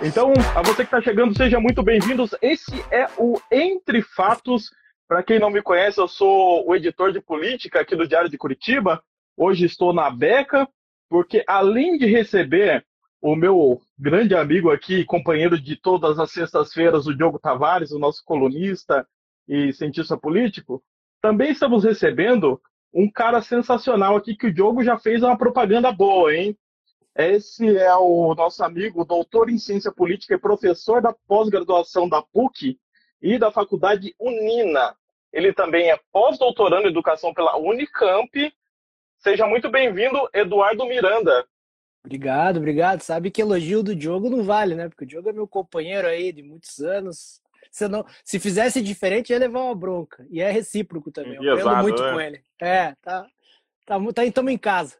Então, a você que está chegando, seja muito bem-vindos. Esse é o Entre Fatos. Para quem não me conhece, eu sou o editor de política aqui do Diário de Curitiba. Hoje estou na Beca, porque além de receber o meu grande amigo aqui, companheiro de todas as sextas-feiras, o Diogo Tavares, o nosso colunista e cientista político, também estamos recebendo um cara sensacional aqui que o Diogo já fez uma propaganda boa, hein? Esse é o nosso amigo, doutor em ciência política e professor da pós-graduação da PUC e da faculdade Unina. Ele também é pós-doutorando em educação pela Unicamp. Seja muito bem-vindo, Eduardo Miranda. Obrigado, obrigado. Sabe que elogio do Diogo não vale, né? Porque o Diogo é meu companheiro aí de muitos anos. Se, não, se fizesse diferente, ia levar uma bronca. E é recíproco também. Eu aprendo muito né? com ele. É, tá. Tá, tá, estamos em casa.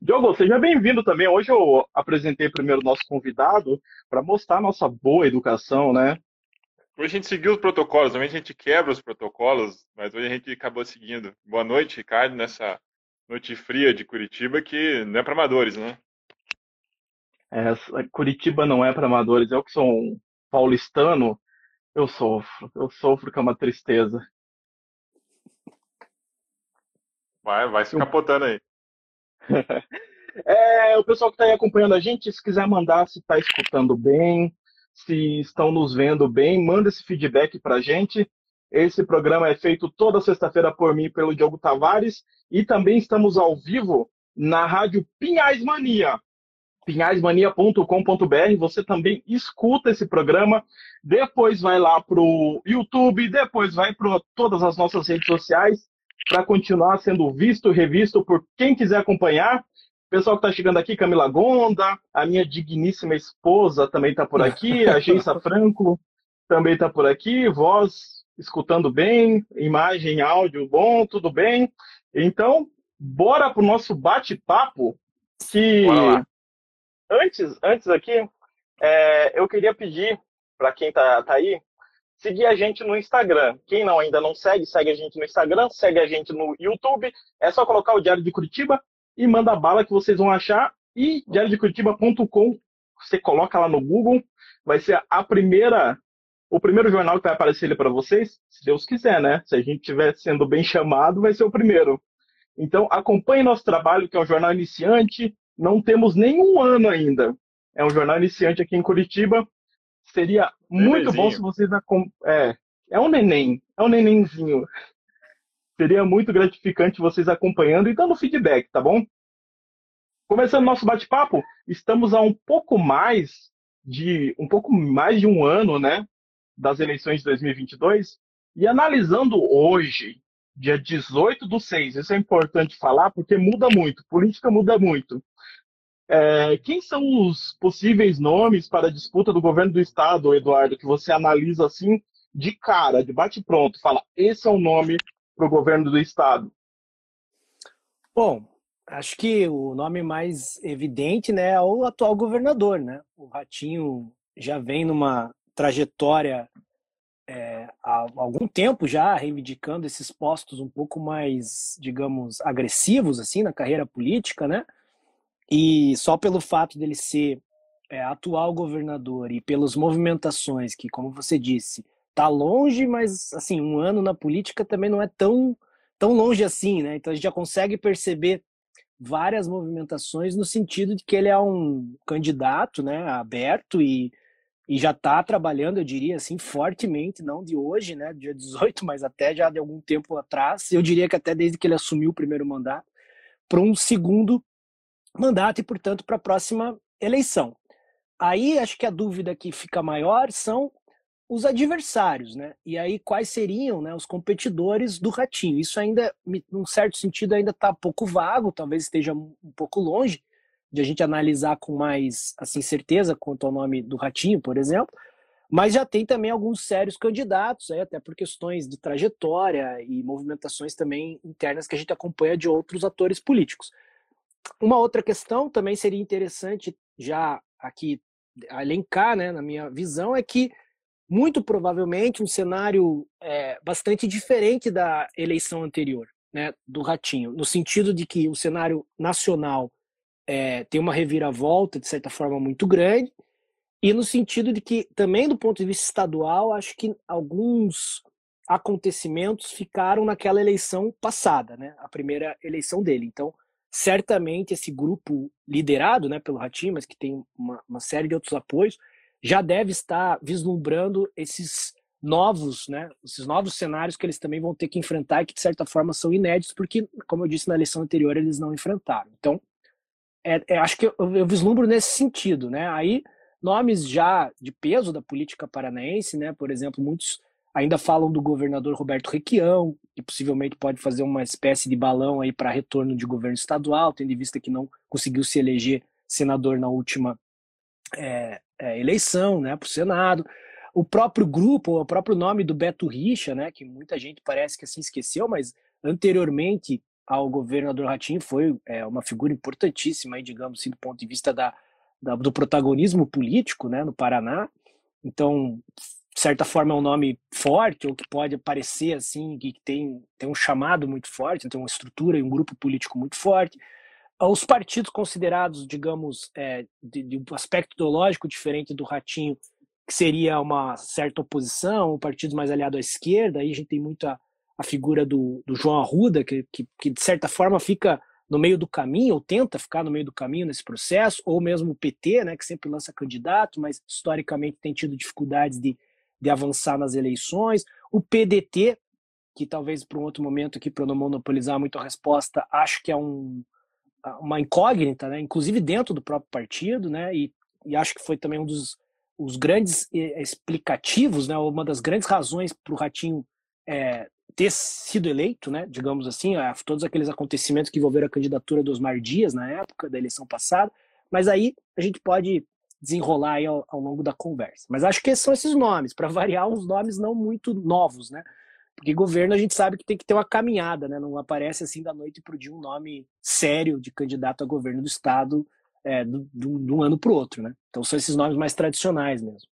Diogo, seja bem-vindo também. Hoje eu apresentei primeiro o nosso convidado para mostrar a nossa boa educação, né? Hoje a gente seguiu os protocolos, normalmente a gente quebra os protocolos, mas hoje a gente acabou seguindo. Boa noite, Ricardo, nessa noite fria de Curitiba, que não é para amadores, né? É, Curitiba não é para amadores. Eu que sou um paulistano, eu sofro. Eu sofro com uma tristeza. Vai, vai se capotando aí. é, o pessoal que está aí acompanhando a gente, se quiser mandar se está escutando bem, se estão nos vendo bem, manda esse feedback para a gente. Esse programa é feito toda sexta-feira por mim pelo Diogo Tavares e também estamos ao vivo na rádio Pinhais Mania, pinhaismania.com.br. Você também escuta esse programa, depois vai lá para o YouTube, depois vai para todas as nossas redes sociais para continuar sendo visto e revisto por quem quiser acompanhar. O pessoal que está chegando aqui, Camila Gonda, a minha digníssima esposa também está por aqui, a Geisa Franco também está por aqui, voz escutando bem, imagem, áudio bom, tudo bem. Então, bora para o nosso bate-papo, que antes, antes aqui, é, eu queria pedir para quem está tá aí, seguir a gente no Instagram. Quem não ainda não segue, segue a gente no Instagram, segue a gente no YouTube. É só colocar o Diário de Curitiba e manda bala que vocês vão achar. E diariodecuritiba.com, você coloca lá no Google, vai ser a primeira, o primeiro jornal que vai aparecer ali para vocês, se Deus quiser, né? Se a gente estiver sendo bem chamado, vai ser o primeiro. Então, acompanhe nosso trabalho, que é um jornal iniciante. Não temos nenhum ano ainda. É um jornal iniciante aqui em Curitiba. Seria muito bom se vocês. É, é um neném, é um nenenzinho. Seria muito gratificante vocês acompanhando e dando feedback, tá bom? Começando nosso bate-papo, estamos a um pouco mais de um pouco mais de um ano, né, das eleições de 2022 e analisando hoje, dia 18 do 6, isso é importante falar porque muda muito, política muda muito. É, quem são os possíveis nomes para a disputa do governo do estado, Eduardo, que você analisa assim de cara, de bate pronto, fala esse é o nome para o governo do estado? Bom, acho que o nome mais evidente, né, é o atual governador, né? O Ratinho já vem numa trajetória é, há algum tempo já reivindicando esses postos um pouco mais, digamos, agressivos assim na carreira política, né? E só pelo fato dele ser é, atual governador e pelas movimentações que, como você disse, tá longe, mas assim, um ano na política também não é tão, tão longe assim, né? Então a gente já consegue perceber várias movimentações no sentido de que ele é um candidato, né, aberto e, e já está trabalhando, eu diria assim, fortemente, não de hoje, né, dia 18, mas até já de algum tempo atrás, eu diria que até desde que ele assumiu o primeiro mandato, para um segundo mandato e, portanto, para a próxima eleição. Aí acho que a dúvida que fica maior são os adversários, né? E aí quais seriam né, os competidores do Ratinho? Isso ainda, num certo sentido, ainda está pouco vago, talvez esteja um pouco longe de a gente analisar com mais assim certeza quanto ao nome do Ratinho, por exemplo. Mas já tem também alguns sérios candidatos, aí, até por questões de trajetória e movimentações também internas que a gente acompanha de outros atores políticos. Uma outra questão também seria interessante já aqui elencar, né, na minha visão, é que muito provavelmente um cenário é, bastante diferente da eleição anterior, né, do Ratinho, no sentido de que o cenário nacional é, tem uma reviravolta, de certa forma, muito grande, e no sentido de que, também do ponto de vista estadual, acho que alguns acontecimentos ficaram naquela eleição passada, né? A primeira eleição dele. Então, certamente esse grupo liderado né, pelo Ratinho, mas que tem uma, uma série de outros apoios, já deve estar vislumbrando esses novos, né, esses novos cenários que eles também vão ter que enfrentar e que de certa forma são inéditos, porque, como eu disse na eleição anterior, eles não enfrentaram. Então, é, é, acho que eu, eu vislumbro nesse sentido, né? Aí nomes já de peso da política paranaense, né? Por exemplo, muitos ainda falam do governador Roberto Requião, que possivelmente pode fazer uma espécie de balão aí para retorno de governo estadual, tendo em vista que não conseguiu se eleger senador na última é, é, eleição, né, para o Senado. O próprio grupo, o próprio nome do Beto Richa, né, que muita gente parece que assim esqueceu, mas anteriormente ao governador Ratinho foi é, uma figura importantíssima, aí, digamos assim, do ponto de vista da, da, do protagonismo político né, no Paraná. Então, de certa forma, é um nome forte, ou que pode parecer assim, que tem, tem um chamado muito forte, tem uma estrutura e um grupo político muito forte. Os partidos considerados, digamos, é, de, de um aspecto ideológico diferente do Ratinho, que seria uma certa oposição, partidos mais aliados à esquerda, aí a gente tem muito a, a figura do, do João Arruda, que, que, que, de certa forma fica no meio do caminho, ou tenta ficar no meio do caminho nesse processo, ou mesmo o PT, né, que sempre lança candidato, mas historicamente tem tido dificuldades de, de avançar nas eleições. O PDT, que talvez para um outro momento aqui, para não monopolizar muito a resposta, acho que é um, uma incógnita, né, inclusive dentro do próprio partido, né, e, e acho que foi também um dos os grandes eh, explicativos, né, uma das grandes razões para o Ratinho é, ter sido eleito, né, digamos assim, a, todos aqueles acontecimentos que envolveram a candidatura dos Mar Dias na época da eleição passada, mas aí a gente pode desenrolar aí ao, ao longo da conversa. Mas acho que são esses nomes, para variar, uns nomes não muito novos, né? Porque governo a gente sabe que tem que ter uma caminhada, né? Não aparece assim da noite para o dia um nome sério de candidato a governo do estado é, do, de um ano para o outro, né? Então são esses nomes mais tradicionais mesmo.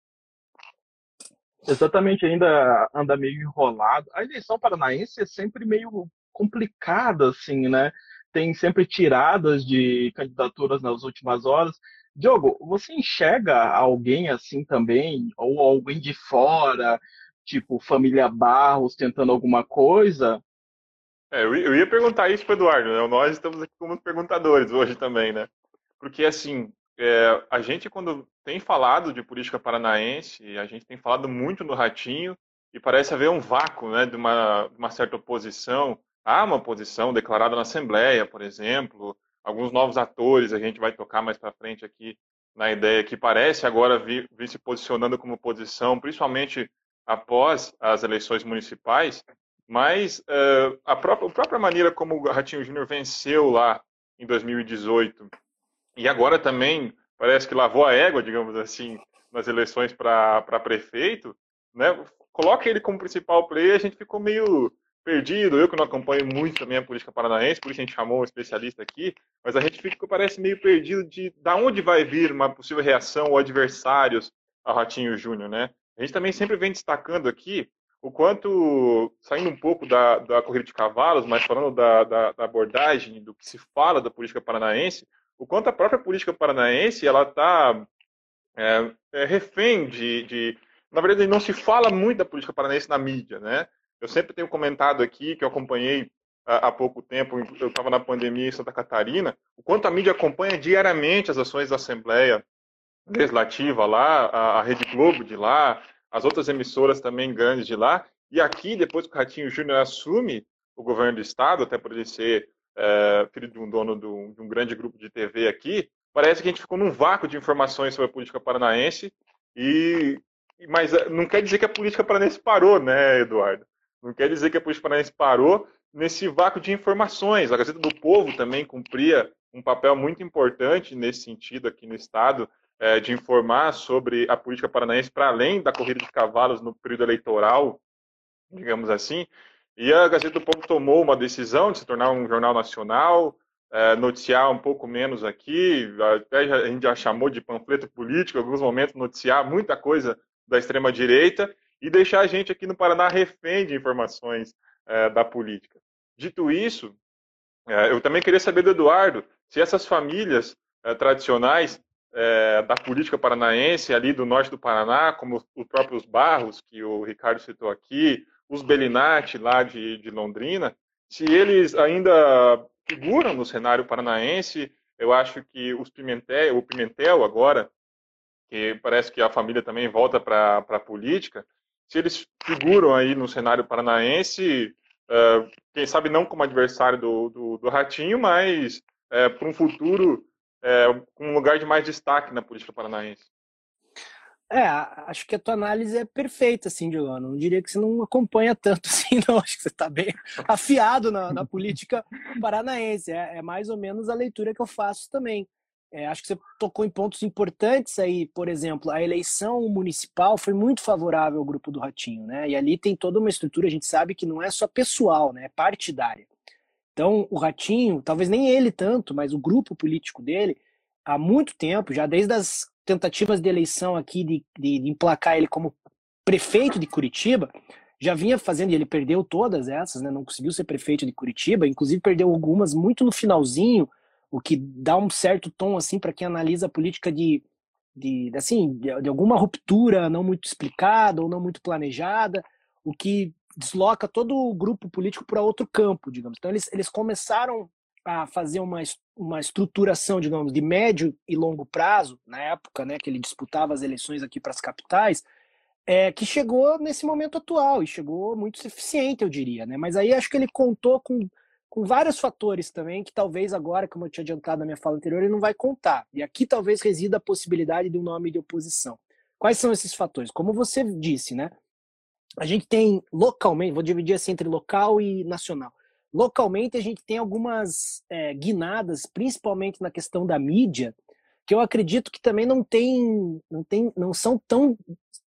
Exatamente, ainda anda meio enrolado. A eleição paranaense é sempre meio complicada, assim, né? Tem sempre tiradas de candidaturas nas últimas horas. Diogo, você enxerga alguém assim também, ou alguém de fora, tipo família Barros tentando alguma coisa? É, eu ia perguntar isso para Eduardo, né? Nós estamos aqui como perguntadores hoje também, né? Porque assim, é, a gente, quando tem falado de política paranaense, a gente tem falado muito no Ratinho, e parece haver um vácuo né, de, uma, uma certa oposição. Há uma oposição declarada na Assembleia, por exemplo, alguns novos atores, a gente vai tocar mais para frente aqui na ideia que parece agora vir, vir se posicionando como oposição, principalmente após as eleições municipais, mas uh, a, própria, a própria maneira como o Ratinho Júnior venceu lá em 2018 e agora também parece que lavou a égua, digamos assim, nas eleições para prefeito, né? Coloca ele como principal player, a gente ficou meio perdido. Eu que não acompanho muito também a política paranaense, por isso a gente chamou um especialista aqui, mas a gente fica, parece meio perdido de da onde vai vir uma possível reação ou adversários ao Ratinho Júnior, né? A gente também sempre vem destacando aqui o quanto, saindo um pouco da, da corrida de cavalos, mas falando da, da, da abordagem, do que se fala da política paranaense, o quanto a própria política paranaense ela está é, é, refém de, de, na verdade não se fala muito da política paranaense na mídia, né? Eu sempre tenho comentado aqui que eu acompanhei há, pouco tempo, eu estava na pandemia em Santa Catarina, o quanto a mídia acompanha diariamente as ações da Assembleia Legislativa lá, a, Rede Globo de lá, as outras emissoras também grandes de lá, e aqui depois que o Ratinho Júnior assume o governo do estado, até por ele ser é, filho de um dono de um, de um, grande grupo de TV aqui, parece que a gente ficou num vácuo de informações sobre a política paranaense e mas eh, não quer dizer que a política paranense parou, né, Eduardo? Não quer dizer que a política paranense parou nesse vácuo de informações. A Gazeta do Povo também cumpria um papel muito importante nesse sentido aqui no Estado, é, de informar sobre a política paranaense para além da corrida de cavalos no período eleitoral, digamos assim. E a Gazeta do Povo tomou uma decisão de se tornar um jornal nacional, é, noticiar um pouco menos aqui, até a gente já chamou de panfleto político, em alguns momentos noticiar muita coisa da extrema-direita e deixar a gente aqui no Paraná refém de informações é, da política. Dito isso, é, eu também queria saber do Eduardo se essas famílias é, tradicionais é, da política paranaense, ali do norte do Paraná, como os próprios Barros, que o Ricardo citou aqui, os Belinati, lá de, de Londrina, se eles ainda figuram no cenário paranaense. Eu acho que os Pimentel, o Pimentel agora, que parece que a família também volta para a política, se eles figuram aí no cenário paranaense, uh, quem sabe não como adversário do, do, do Ratinho, mas uh, para um futuro uh, com um lugar de mais destaque na política paranaense. É, acho que a tua análise é perfeita, assim, Diogo. Não diria que você não acompanha tanto assim, não. Acho que você está bem afiado na, na política paranaense. É, é, mais ou menos a leitura que eu faço também. É, acho que você tocou em pontos importantes aí, por exemplo, a eleição municipal foi muito favorável ao grupo do Ratinho, né? E ali tem toda uma estrutura, a gente sabe que não é só pessoal, né? É partidária. Então, o Ratinho, talvez nem ele tanto, mas o grupo político dele, há muito tempo, já desde as tentativas de eleição aqui de, de, de, emplacar ele como prefeito de Curitiba, já vinha fazendo, e ele perdeu todas essas, né? não conseguiu ser prefeito de Curitiba, inclusive perdeu algumas muito no finalzinho, o que dá um certo tom assim para quem analisa a política de, de assim de, de, alguma ruptura não muito explicada ou não muito planejada, o que desloca todo o grupo político para outro campo, digamos. Então eles, eles começaram a fazer uma, uma estruturação, digamos, de médio e longo prazo, na época né, que ele disputava as eleições aqui para as capitais, é, que chegou nesse momento atual e chegou muito eficiente, eu diria. Né? Mas aí acho que ele contou com, com vários fatores também que talvez agora, como eu tinha adiantado na minha fala anterior, ele não vai contar. E aqui talvez resida a possibilidade de um nome de oposição. Quais são esses fatores? Como você disse, né? A gente tem localmente, vou dividir assim entre local e nacional localmente a gente tem algumas é, guinadas, principalmente na questão da mídia, que eu acredito que também não tem, não tem, não são tão,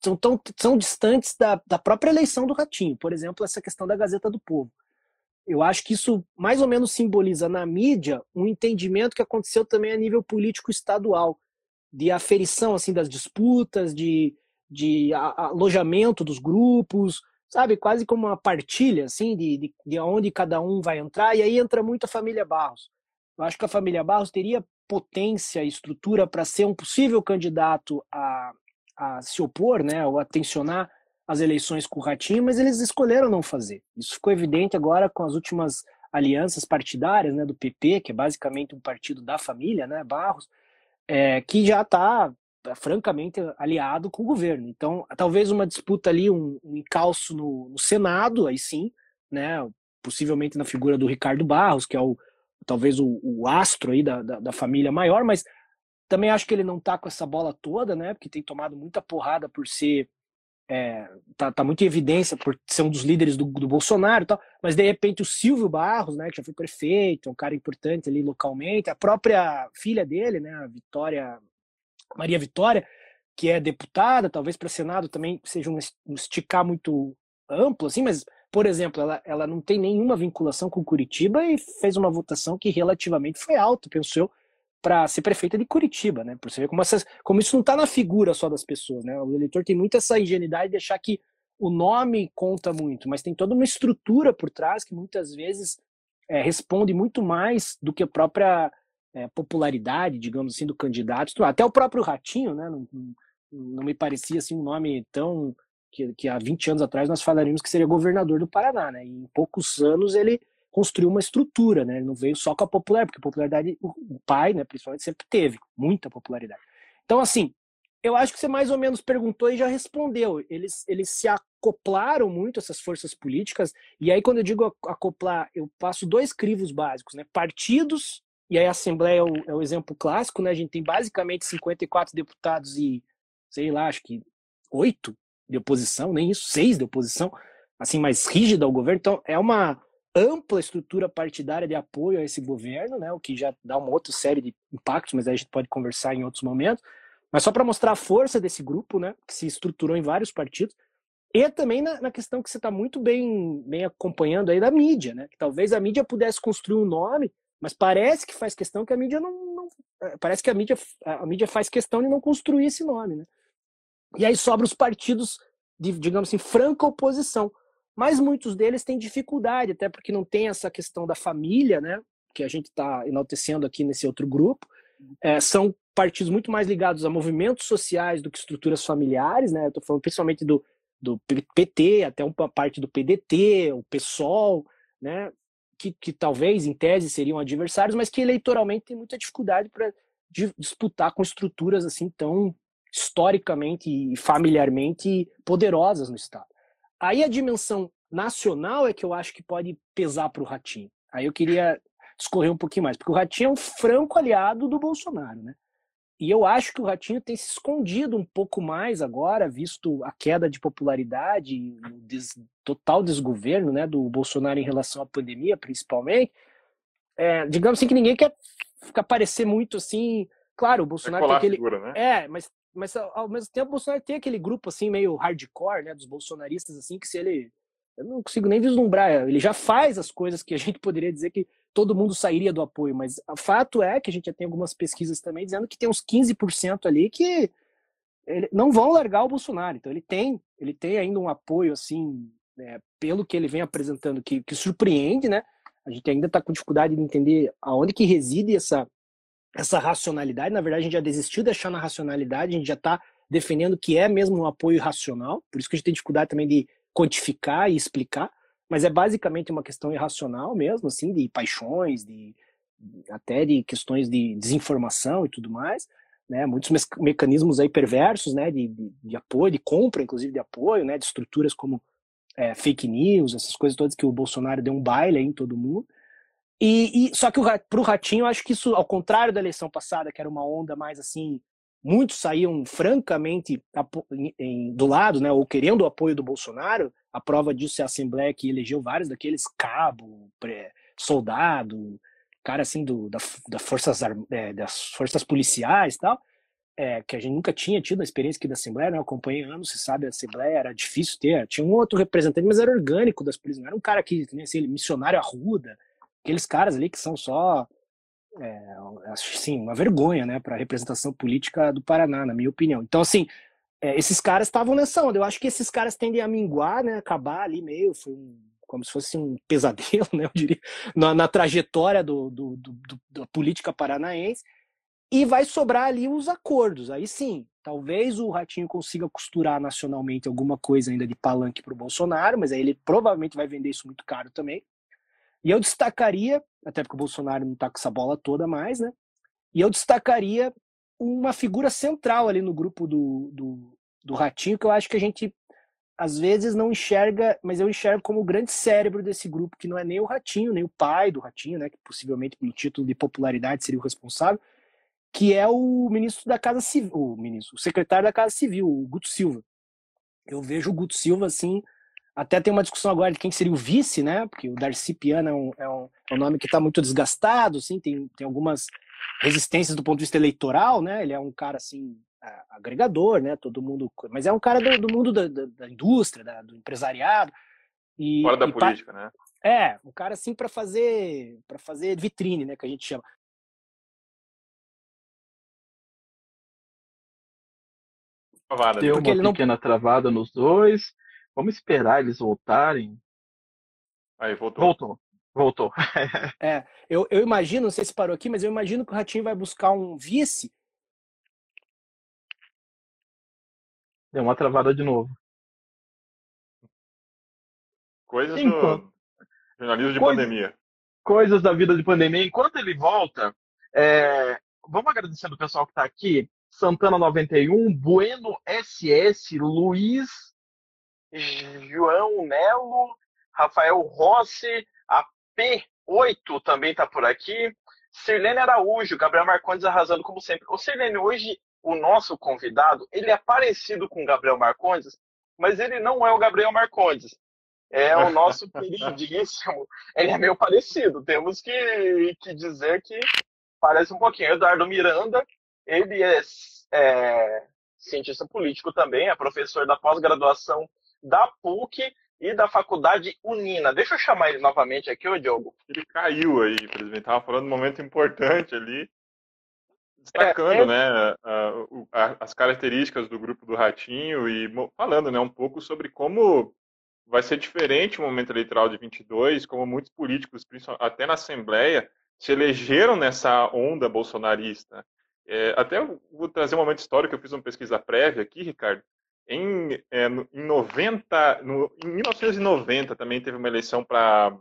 são tão, são distantes da, da própria eleição do Ratinho. Por exemplo, essa questão da Gazeta do Povo. Eu acho que isso mais ou menos simboliza na mídia um entendimento que aconteceu também a nível político estadual, de aferição assim das disputas, de, de alojamento dos grupos, sabe, quase como uma partilha, assim, de, de, de onde cada um vai entrar, e aí entra muito a família Barros. Eu acho que a família Barros teria potência e estrutura para ser um possível candidato a, a se opor, né, ou a tensionar as eleições com o Ratinho, mas eles escolheram não fazer. Isso ficou evidente agora com as últimas alianças partidárias, né, do PP, que é basicamente um partido da família, né, Barros, é, que já está é francamente aliado com o governo. Então, talvez uma disputa ali, um, um encalço no, no, Senado, aí sim, né, possivelmente na figura do Ricardo Barros, que é o talvez o, o astro aí da, da, da, família maior, mas também acho que ele não tá com essa bola toda, né, porque tem tomado muita porrada por ser é, tá, tá muito em evidência por ser um dos líderes do, do Bolsonaro e tal, mas de repente o Silvio Barros, né, que já foi prefeito, um cara importante ali localmente, a própria filha dele, né, a Vitória Maria Vitória, que é deputada, talvez para Senado também seja um esticar muito amplo, assim, mas, por exemplo, ela, ela não tem nenhuma vinculação com Curitiba e fez uma votação que relativamente foi alta, penso eu, para ser prefeita de Curitiba, né? Por você ver como, essas, como isso não está na figura só das pessoas, né? O eleitor tem muito essa ingenuidade de achar que o nome conta muito, mas tem toda uma estrutura por trás que muitas vezes é, responde muito mais do que a própria é, popularidade, digamos assim, do candidato. Até o próprio Ratinho, né? Não, não me parecia assim um nome tão que, que, há 20 anos atrás nós falaríamos que seria governador do Paraná, né? E em poucos anos ele construiu uma estrutura, né? Ele não veio só com a popularidade, porque a popularidade o, pai, né, principalmente sempre teve muita popularidade. Então assim, eu acho que você mais ou menos perguntou e já respondeu. Eles, eles se acoplaram muito essas forças políticas. E aí quando eu digo acoplar, eu passo dois crivos básicos, né? Partidos e aí a Assembleia é o, é o, exemplo clássico, né? A gente tem basicamente 54 deputados e, sei lá, acho que oito de oposição, nem isso, seis de oposição, assim, mais rígida ao governo. Então, é uma ampla estrutura partidária de apoio a esse governo, né, o que já dá uma outra série de impactos, mas aí a gente pode conversar em outros momentos. Mas só para mostrar a força desse grupo, né, que se estruturou em vários partidos, e também na, na questão que você está muito bem, bem acompanhando aí da mídia, né, que talvez a mídia pudesse construir um nome, mas parece que faz questão que a mídia não, não é, parece que a mídia, a mídia faz questão de não construir esse nome, né. E aí sobra os partidos de, digamos assim, franca oposição mas muitos deles têm dificuldade, até porque não tem essa questão da família, né? Que a gente está enaltecendo aqui nesse outro grupo. É, são partidos muito mais ligados a movimentos sociais do que estruturas familiares, né? Estou falando principalmente do, do PT, até uma parte do PDT, o PSOL, né? Que, que talvez, em tese, seriam adversários, mas que eleitoralmente tem muita dificuldade para disputar com estruturas assim tão historicamente e familiarmente poderosas no Estado. Aí a dimensão nacional é que eu acho que pode pesar para o Ratinho. Aí eu queria discorrer um pouquinho mais, porque o Ratinho é um franco aliado do Bolsonaro, né? E eu acho que o Ratinho tem se escondido um pouco mais agora, visto a queda de popularidade, o des, total desgoverno né, do Bolsonaro em relação à pandemia, principalmente. É, digamos assim que ninguém quer ficar parecer muito assim. Claro, o Bolsonaro tem aquele. Figura, né? É, mas mas ao mesmo tempo o Bolsonaro tem aquele grupo assim meio hardcore, né, dos bolsonaristas assim que se ele eu não consigo nem vislumbrar, ele já faz as coisas que a gente poderia dizer que todo mundo sairia do apoio, mas o fato é que a gente já tem algumas pesquisas também dizendo que tem uns 15% ali que não vão largar o Bolsonaro. Então ele tem, ele tem ainda um apoio assim, né, pelo que ele vem apresentando que, que surpreende, né? A gente ainda está com dificuldade de entender aonde que reside essa essa racionalidade. Na verdade, a gente já desistiu de achar na racionalidade, a gente já está defendendo que é mesmo um apoio racional, por isso que a gente tem dificuldade também de quantificar e explicar, mas é basicamente uma questão irracional mesmo, assim, de paixões, de até de questões de desinformação e tudo mais, né? Muitos me mecanismos aí perversos, né? De, de, de, apoio, de compra, inclusive de apoio, né? De estruturas como é, fake news, essas coisas todas que o Bolsonaro deu um baile aí em todo mundo. E, e só que para o Ratinho, eu acho que isso, ao contrário da eleição passada, que era uma onda mais assim, muitos saíam francamente em, do lado, né, ou querendo o apoio do Bolsonaro. A prova disso é a Assembleia que elegeu vários daqueles cabo, soldado, cara assim do, da, da forças, é, das forças policiais e tal. É, que a gente nunca tinha tido a experiência aqui da Assembleia, né? Eu acompanhei anos, você sabe, a Assembleia era difícil ter. Tinha um outro representante, mas era orgânico das polícias, não era um cara que, assim, missionário arruda, aqueles caras ali que são só é, assim, uma vergonha, né, para a representação política do Paraná, na minha opinião. Então, assim, é, esses caras estavam nessa onda. Eu acho que esses caras tendem a minguar, né, acabar ali meio, foi um, como se fosse um pesadelo, né, eu diria, na, na trajetória do, do, do, do, da política paranaense. E vai sobrar ali os acordos. Aí sim, talvez o Ratinho consiga costurar nacionalmente alguma coisa ainda de palanque para o Bolsonaro, mas aí ele provavelmente vai vender isso muito caro também. E eu destacaria, até porque o Bolsonaro não está com essa bola toda mais, né? E eu destacaria uma figura central ali no grupo do, do, do Ratinho, que eu acho que a gente às vezes não enxerga, mas eu enxergo como o grande cérebro desse grupo, que não é nem o Ratinho, nem o pai do Ratinho, né? Que possivelmente pelo título de popularidade seria o responsável, que é o ministro da Casa Civil, o ministro, o secretário da Casa Civil, o Guto Silva. Eu vejo o Guto Silva assim até tem uma discussão agora de quem seria o vice, né? Porque o Darcy Piana é um, é um, é um nome que está muito desgastado, assim, tem, tem algumas resistências do ponto de vista eleitoral, né? Ele é um cara assim agregador, né? Todo mundo, mas é um cara do, do mundo da, da, da indústria, da, do empresariado e fora da e política, né? É, um cara assim para fazer para fazer vitrine, né? Que a gente chama. Deu uma pequena não... travada nos dois. Vamos esperar eles voltarem. Aí, voltou. Voltou. Voltou. é, eu, eu imagino, não sei se parou aqui, mas eu imagino que o Ratinho vai buscar um vice. Deu uma travada de novo. Coisas Enquanto... do jornalismo de Coisa... pandemia. Coisas da vida de pandemia. Enquanto ele volta, é... vamos agradecendo o pessoal que está aqui. Santana 91, Bueno SS, Luiz João Nelo, Rafael Rossi, a P8 também está por aqui. Sirlene Araújo, Gabriel Marcondes arrasando como sempre. Ô Sirlene, hoje o nosso convidado, ele é parecido com o Gabriel Marcondes, mas ele não é o Gabriel Marcondes. É o nosso queridíssimo. Ele é meio parecido. Temos que, que dizer que parece um pouquinho. Eduardo Miranda, ele é, é cientista político também, é professor da pós-graduação da PUC e da faculdade Unina. Deixa eu chamar ele novamente aqui, ô Diogo. Ele caiu aí, presidente. Estava falando um momento importante ali, destacando é, é... né, as características do grupo do Ratinho e falando né, um pouco sobre como vai ser diferente o momento eleitoral de 22, como muitos políticos, até na Assembleia, se elegeram nessa onda bolsonarista. É, até vou trazer um momento histórico, eu fiz uma pesquisa prévia aqui, Ricardo, em, é, em, 90, no, em 1990 também teve uma eleição para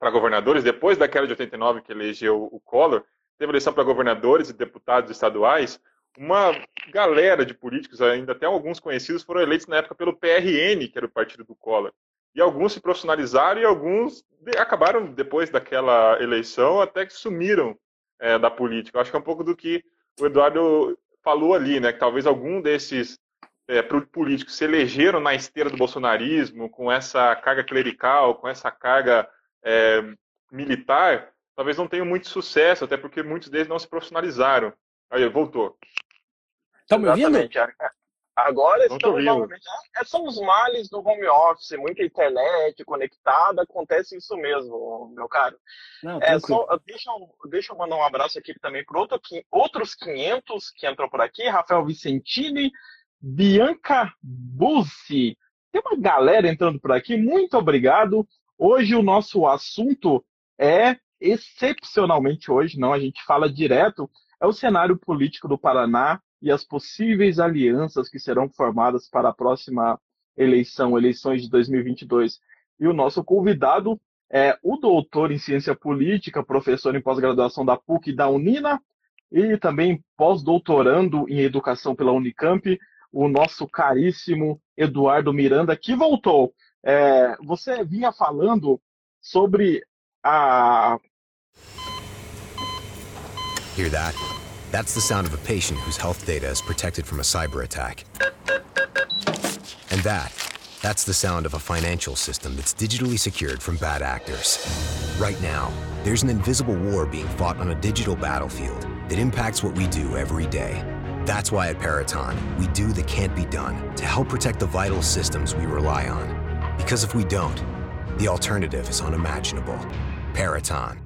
governadores, depois daquela de 89 que elegeu o Collor, teve eleição para governadores e deputados estaduais. Uma galera de políticos, ainda até alguns conhecidos, foram eleitos na época pelo PRN, que era o partido do Collor. E alguns se profissionalizaram e alguns acabaram, depois daquela eleição, até que sumiram é, da política. Eu acho que é um pouco do que o Eduardo falou ali, né? Que talvez algum desses é, políticos se elegeram na esteira do bolsonarismo, com essa carga clerical, com essa carga é, militar, talvez não tenham muito sucesso, até porque muitos deles não se profissionalizaram. Aí, voltou. Estão me ouvindo? Agora estamos novamente. É, são os males do home office, muita internet conectada, acontece isso mesmo, meu caro. Não, é, só, deixa, eu, deixa eu mandar um abraço aqui também para outro, outros 500 que entrou por aqui: Rafael Vicentini, Bianca Bussi. Tem uma galera entrando por aqui, muito obrigado. Hoje o nosso assunto é excepcionalmente hoje, não, a gente fala direto, é o cenário político do Paraná e as possíveis alianças que serão formadas para a próxima eleição, eleições de 2022. E o nosso convidado é o doutor em ciência política, professor em pós-graduação da PUC e da Unina, e também pós-doutorando em educação pela Unicamp, o nosso caríssimo Eduardo Miranda, que voltou. É, você vinha falando sobre a. Hear that? That's the sound of a patient whose health data is protected from a cyber attack. And that, that's the sound of a financial system that's digitally secured from bad actors. Right now, there's an invisible war being fought on a digital battlefield that impacts what we do every day that's why at Peraton, we do the can't be done to help protect the vital systems we rely on. Because if we don't, the alternative is unimaginable. Peraton.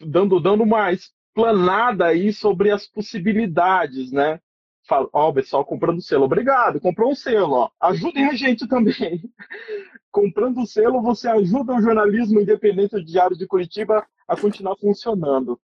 Dando, dando uma explanada aí sobre as possibilidades, né? Fala, ó, o pessoal comprando selo, obrigado, comprou um selo, ó. Ajudem a gente também. comprando selo, você ajuda o jornalismo independente do Diário de Curitiba a continuar funcionando.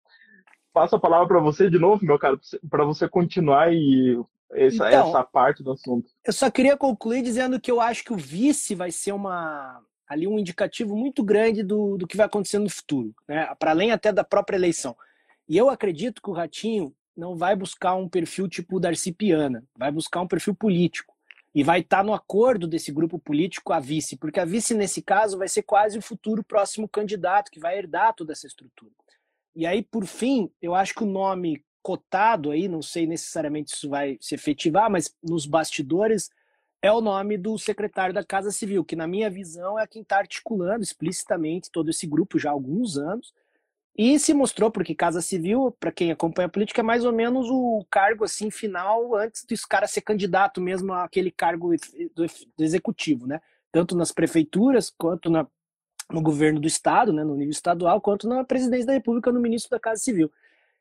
Passo a palavra para você de novo, meu cara, para você continuar e essa, então, essa parte do assunto. Eu só queria concluir dizendo que eu acho que o vice vai ser uma ali um indicativo muito grande do, do que vai acontecer no futuro, né? para além até da própria eleição. E eu acredito que o Ratinho não vai buscar um perfil tipo Darcy Piana, vai buscar um perfil político. E vai estar tá no acordo desse grupo político a vice, porque a vice, nesse caso, vai ser quase o futuro próximo candidato que vai herdar toda essa estrutura. E aí, por fim, eu acho que o nome cotado aí, não sei necessariamente se isso vai se efetivar, mas nos bastidores é o nome do secretário da Casa Civil, que, na minha visão, é quem está articulando explicitamente todo esse grupo já há alguns anos. E se mostrou, porque Casa Civil, para quem acompanha a política, é mais ou menos o cargo assim final antes dos caras ser candidato mesmo àquele cargo do, executivo, né? Tanto nas prefeituras, quanto na, no governo do estado, né, no nível estadual, quanto na presidência da República, no ministro da Casa Civil.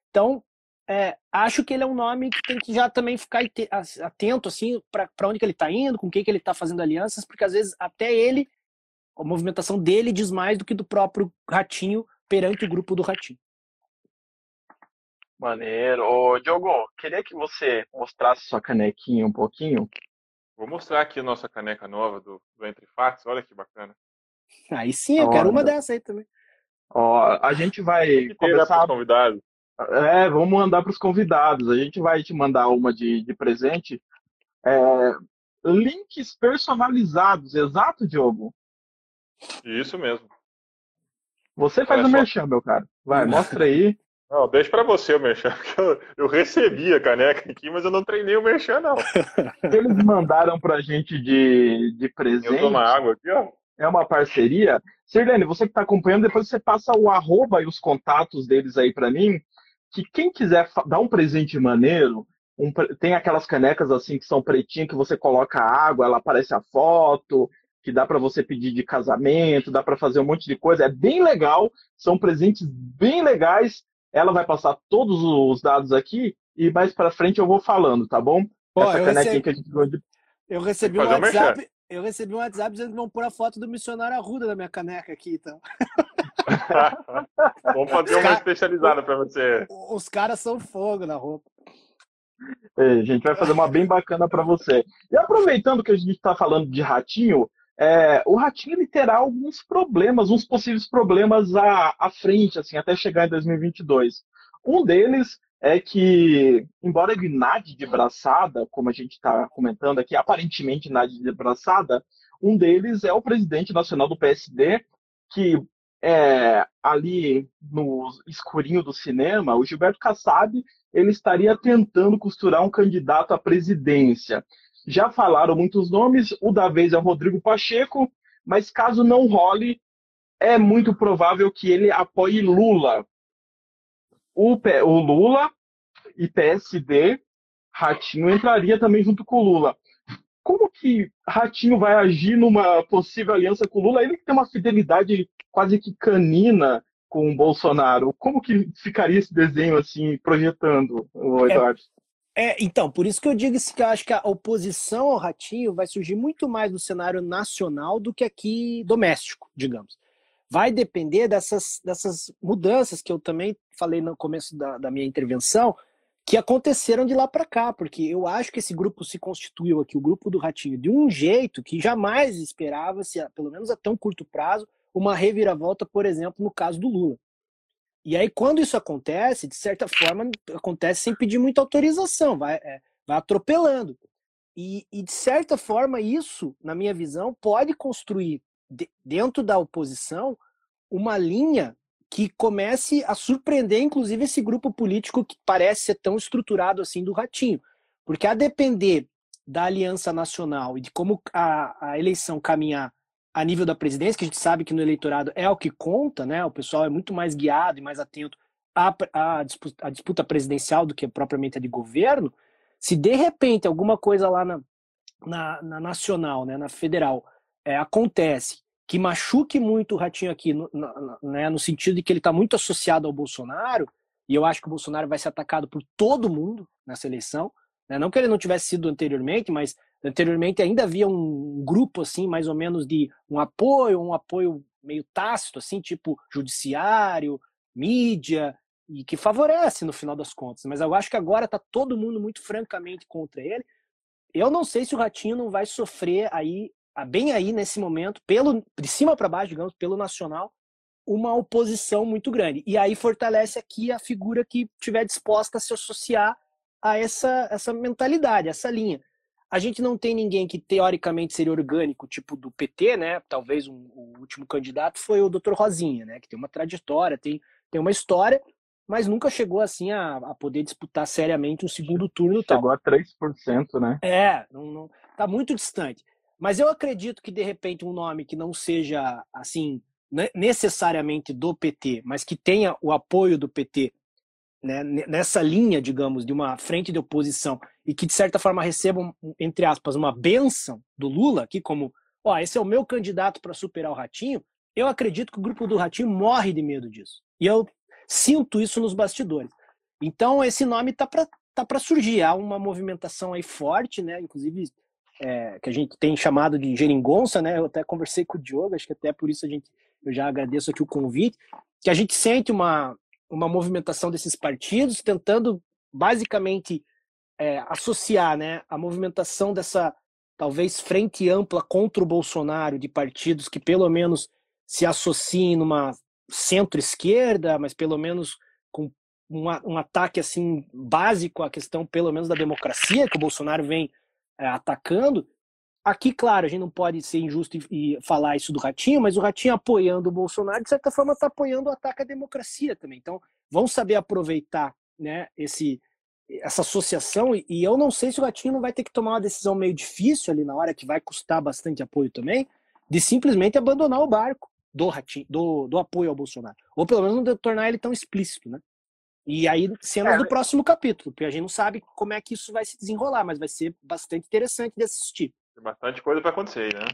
Então, é, acho que ele é um nome que tem que já também ficar atento assim para onde que ele está indo, com quem que ele está fazendo alianças, porque às vezes até ele, a movimentação dele diz mais do que do próprio Ratinho perante o grupo do Ratinho. Maneiro. Ô, Diogo, queria que você mostrasse sua canequinha um pouquinho. Vou mostrar aqui a nossa caneca nova do, do Entre Fatos. Olha que bacana. Aí sim, eu quero uma dessa aí também. Ó, a gente vai né, começar. É, vamos mandar para os convidados. A gente vai te mandar uma de, de presente. É, links personalizados, exato, Diogo? Isso mesmo. Você faz Olha o só. merchan, meu cara. Vai, mostra aí. Não, deixa pra você o Merchan, porque eu, eu recebi a caneca aqui, mas eu não treinei o Merchan, não. Eles mandaram pra gente de, de Eu presente. tomo água aqui, ó. É uma parceria. Sirlene, você que está acompanhando, depois você passa o arroba e os contatos deles aí para mim. Que quem quiser dar um presente maneiro, um tem aquelas canecas assim que são pretinhas que você coloca água, ela aparece a foto, que dá para você pedir de casamento, dá para fazer um monte de coisa. É bem legal, são presentes bem legais. Ela vai passar todos os dados aqui e mais para frente eu vou falando, tá bom? Ó, Essa eu canequinha recebi- que a gente Eu recebi um WhatsApp. Eu recebi um WhatsApp dizendo que vão pôr a foto do missionário Arruda na minha caneca aqui, então. Vamos fazer uma especializada pra você. Os caras são fogo na roupa. É, a gente vai fazer uma bem bacana para você. E aproveitando que a gente está falando de ratinho, é, o ratinho ele terá alguns problemas, uns possíveis problemas à, à frente, assim, até chegar em 2022. Um deles é que, embora ele nade de braçada, como a gente está comentando aqui, aparentemente nade de braçada, um deles é o presidente nacional do PSD, que é, ali no escurinho do cinema, o Gilberto Kassab, ele estaria tentando costurar um candidato à presidência. Já falaram muitos nomes, o da vez é o Rodrigo Pacheco, mas caso não role, é muito provável que ele apoie Lula. O, P- o Lula e PSD, Ratinho entraria também junto com o Lula. Como que Ratinho vai agir numa possível aliança com o Lula? Ele que tem uma fidelidade quase que canina com o Bolsonaro. Como que ficaria esse desenho assim, projetando, o Eduardo? É, então, por isso que eu digo isso, que eu acho que a oposição ao Ratinho vai surgir muito mais no cenário nacional do que aqui doméstico, digamos. Vai depender dessas, dessas mudanças que eu também falei no começo da, da minha intervenção, que aconteceram de lá para cá, porque eu acho que esse grupo se constituiu aqui, o grupo do Ratinho, de um jeito que jamais esperava-se, pelo menos a tão curto prazo, uma reviravolta, por exemplo, no caso do Lula. E aí, quando isso acontece, de certa forma, acontece sem pedir muita autorização, vai, é, vai atropelando. E, e, de certa forma, isso, na minha visão, pode construir, de, dentro da oposição, uma linha que comece a surpreender, inclusive, esse grupo político que parece ser tão estruturado assim do Ratinho. Porque a depender da aliança nacional e de como a, a eleição caminhar a nível da presidência, que a gente sabe que no eleitorado é o que conta, né? O pessoal é muito mais guiado e mais atento à, à, disputa, à disputa presidencial do que propriamente a de governo. Se de repente alguma coisa lá na, na, na nacional, né, na federal, é, acontece que machuque muito o Ratinho aqui, no, na, né, no sentido de que ele está muito associado ao Bolsonaro, e eu acho que o Bolsonaro vai ser atacado por todo mundo nessa eleição, né? não que ele não tivesse sido anteriormente, mas anteriormente ainda havia um grupo assim, mais ou menos de um apoio, um apoio meio tácito assim, tipo judiciário, mídia, e que favorece no final das contas. Mas eu acho que agora está todo mundo muito francamente contra ele. Eu não sei se o Ratinho não vai sofrer aí, bem aí nesse momento, pelo de cima para baixo, digamos, pelo nacional, uma oposição muito grande. E aí fortalece aqui a figura que tiver disposta a se associar a essa essa mentalidade, essa linha. A gente não tem ninguém que teoricamente seria orgânico, tipo do PT, né? Talvez um, o último candidato foi o Dr. Rosinha, né? Que tem uma trajetória, tem, tem uma história, mas nunca chegou assim a, a poder disputar seriamente um segundo turno. Chegou tal. a 3%, né? É, não, não, tá muito distante. Mas eu acredito que de repente um nome que não seja assim necessariamente do PT, mas que tenha o apoio do PT né, nessa linha, digamos, de uma frente de oposição e que de certa forma recebam, entre aspas, uma benção do Lula, aqui como, ó, esse é o meu candidato para superar o Ratinho, eu acredito que o grupo do Ratinho morre de medo disso. E eu sinto isso nos bastidores. Então esse nome tá para tá surgir, há uma movimentação aí forte, né, inclusive é, que a gente tem chamado de geringonça, né? Eu até conversei com o Diogo, acho que até por isso a gente eu já agradeço aqui o convite, que a gente sente uma uma movimentação desses partidos, tentando basicamente é, associar né, a movimentação dessa talvez frente ampla contra o Bolsonaro de partidos que pelo menos se associem numa centro-esquerda, mas pelo menos com um, um, ataque assim básico à questão pelo menos da democracia que o Bolsonaro vem atacando. Aqui, claro, a gente não pode ser injusto e, e, falar isso do Ratinho, mas o Ratinho apoiando o Bolsonaro, de certa forma, está apoiando o ataque à democracia também. Então, vão saber aproveitar né, esse, essa associação, e eu não sei se o Ratinho não vai ter que tomar uma decisão meio difícil ali na hora, que vai custar bastante apoio também, de simplesmente abandonar o barco do, Ratinho, do, do apoio ao Bolsonaro. Ou pelo menos não tornar ele tão explícito, né? E aí, cenas é, do próximo capítulo, porque a gente não sabe como é que isso vai se desenrolar, mas vai ser bastante interessante de assistir. Tem bastante coisa para acontecer, né?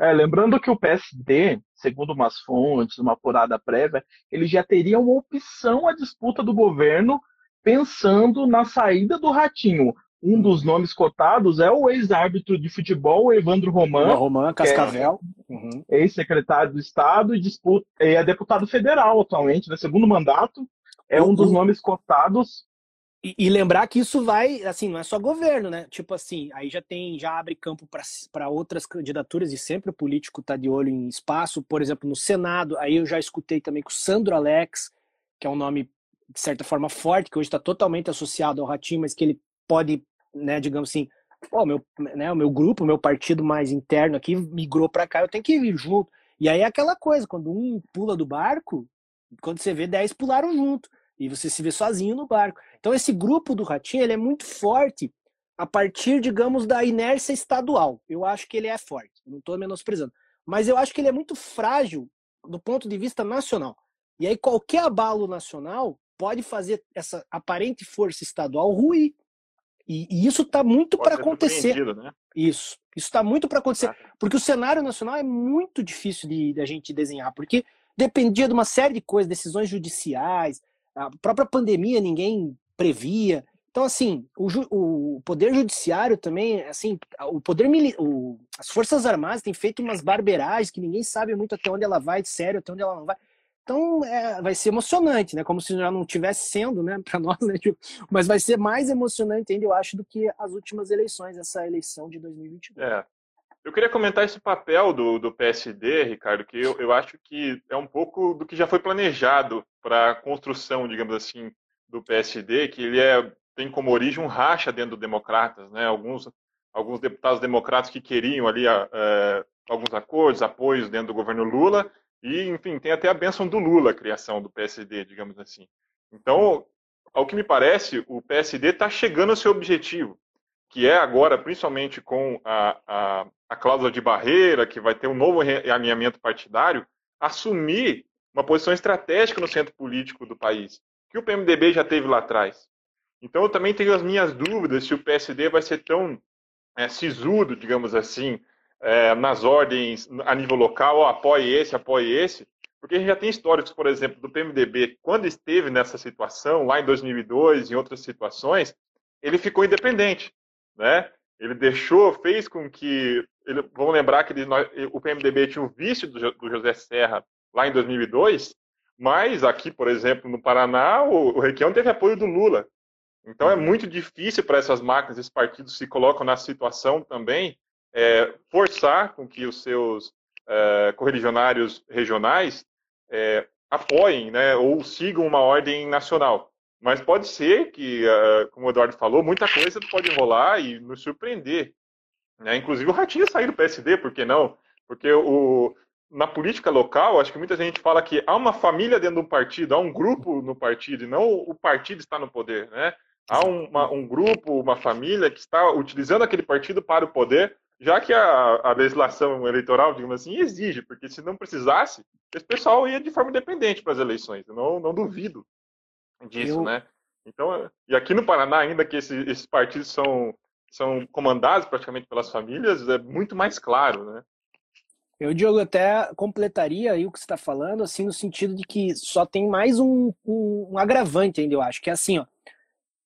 É. é. lembrando que o PSD, segundo umas fontes, uma apurada prévia, ele já teria uma opção à disputa do governo pensando na saída do Ratinho. Um dos nomes cotados é o ex-árbitro de futebol, Evandro Roman. Roman, é Cascavel. É uhum. Ex-secretário do Estado e disputa, é deputado federal atualmente, no né, segundo mandato. É um dos nomes cotados e, e, lembrar que isso vai, assim, não é só governo, né? Tipo assim, aí já tem, já abre campo para outras candidaturas e sempre o político está de olho em espaço, por exemplo, no Senado. Aí eu já escutei também com o Sandro Alex, que é um nome de certa forma forte, que hoje está totalmente associado ao Ratinho, mas que ele pode, né, digamos assim, o meu, né, o meu grupo, o meu partido mais interno aqui migrou para cá, eu tenho que ir junto. E aí é aquela coisa, quando um pula do barco, quando você vê 10 pularam junto e você se vê sozinho no barco. Então esse grupo do Ratinho ele é muito forte a partir, digamos, da inércia estadual. Eu acho que ele é forte, não estou menosprezando. Mas eu acho que ele é muito frágil do ponto de vista nacional. E aí qualquer abalo nacional pode fazer essa aparente força estadual ruir. E, e isso está muito para acontecer. Né? Isso, isso está muito para acontecer, porque o cenário nacional é muito difícil de, de a gente desenhar, porque dependia de uma série de coisas, decisões judiciais, a própria pandemia ninguém previa. Então, assim, o, o poder judiciário também, assim, o poder o, as forças armadas têm feito umas barberagens que ninguém sabe muito até onde ela vai, de sério, até onde ela não vai. Então, é, vai ser emocionante, né? Como se já não tivesse sendo, né, para nós, né? Tipo, mas vai ser mais emocionante ainda, eu acho, do que as últimas eleições, essa eleição de 2022. É. Eu queria comentar esse papel do, do PSD, Ricardo, que eu, eu acho que é um pouco do que já foi planejado para a construção, digamos assim, do PSD, que ele é, tem como origem um racha dentro do Democratas, né? Alguns, alguns deputados democratas que queriam ali é, alguns acordos, apoios dentro do governo Lula, e, enfim, tem até a benção do Lula, a criação do PSD, digamos assim. Então, ao que me parece, o PSD está chegando ao seu objetivo que é agora, principalmente com a, a, a cláusula de barreira, que vai ter um novo alinhamento partidário, assumir uma posição estratégica no centro político do país, que o PMDB já teve lá atrás. Então, eu também tenho as minhas dúvidas se o PSD vai ser tão é, sisudo, digamos assim, é, nas ordens a nível local, oh, apoie esse, apoie esse, porque a gente já tem históricos, por exemplo, do PMDB, quando esteve nessa situação, lá em 2002, em outras situações, ele ficou independente né? Ele deixou, fez com que, ele, vamos lembrar que ele, o PMDB tinha o vício do, do, José Serra lá em 2002, mas aqui, por exemplo, no Paraná, o, o Requião teve apoio do Lula. Então é uhum. muito difícil para essas máquinas, esses partidos se colocam na situação também, é, forçar com que os seus é, correligionários regionais é, apoiem né, ou sigam uma ordem nacional. Mas pode ser que, uh, como o Eduardo falou, muita coisa pode rolar e nos surpreender. Né? Inclusive o Ratinho sair do PSD, por que não? Porque o, na política local, acho que muita gente fala que há uma família dentro do partido, há um grupo no partido, e não o partido está no poder. Né? Há uma, um grupo, uma família que está utilizando aquele partido para o poder, já que a, a, legislação eleitoral, digamos assim, exige, porque se não precisasse, esse pessoal ia de forma independente para as eleições. Eu não, não duvido disso, eu... né? Então, e aqui no Paraná, ainda que esses, esses partidos são, são comandados praticamente pelas famílias, é muito mais claro, né? Eu, Diogo, até completaria aí o que você está falando, assim, no sentido de que só tem mais um, um, um agravante ainda, eu acho, que é assim, ó,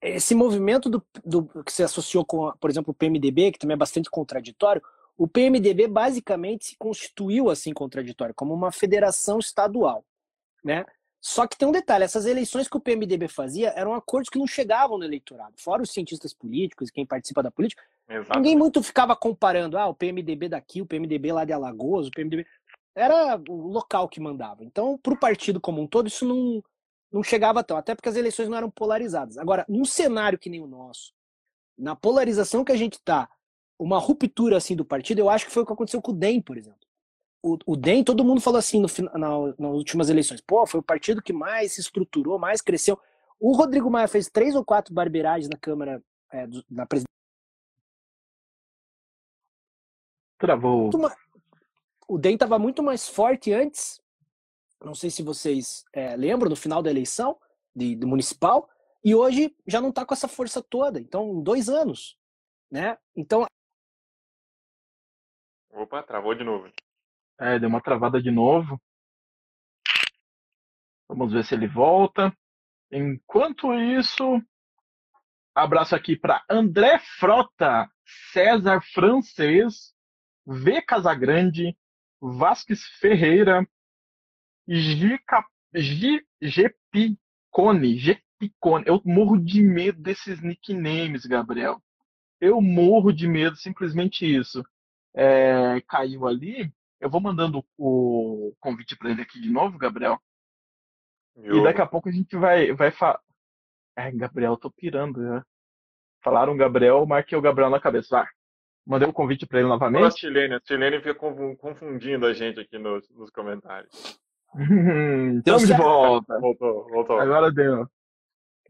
esse movimento do, do, que se associou com, por exemplo, o PMDB, que também é bastante contraditório, o PMDB basicamente se constituiu assim contraditório, como uma federação estadual, né? Só que tem um detalhe: essas eleições que o PMDB fazia eram acordos que não chegavam no eleitorado. Fora os cientistas políticos, quem participa da política, Exato. ninguém muito ficava comparando ah, o PMDB daqui, o PMDB lá de Alagoas, o PMDB. Era o local que mandava. Então, para o partido como um todo, isso não, não chegava tão, até porque as eleições não eram polarizadas. Agora, num cenário que nem o nosso, na polarização que a gente está, uma ruptura assim do partido, eu acho que foi o que aconteceu com o DEM, por exemplo o, o DEM, todo mundo falou assim no, na, nas últimas eleições. Pô, foi o partido que mais se estruturou, mais cresceu. O Rodrigo Maia fez três ou quatro barbeiragens na Câmara, é, do, na presidência. Travou. O DEM estava muito mais forte antes. Não sei se vocês é, lembram, no final da eleição de, do municipal. E hoje já não está com essa força toda. Então, dois anos. Né? Então. Opa, travou de novo. É, deu uma travada de novo. Vamos ver se ele volta. Enquanto isso, abraço aqui para André Frota, César Francês, V Casagrande, Vasques Ferreira, Gica, G, Gepicone, Gepicone. Eu morro de medo desses nicknames, Gabriel. Eu morro de medo, simplesmente isso. É, caiu ali. Eu vou mandando o convite para ele aqui de novo, Gabriel. Eu... E daqui a pouco a gente vai, vai falar. Ai, Gabriel, tô pirando. Né? Falaram Gabriel, marquei o Gabriel na cabeça. Vai. Mandei o convite para ele novamente. a Chilene, a Chilene fica confundindo a gente aqui nos, nos comentários. Estamos de volta. Voltou, voltou. Agora deu.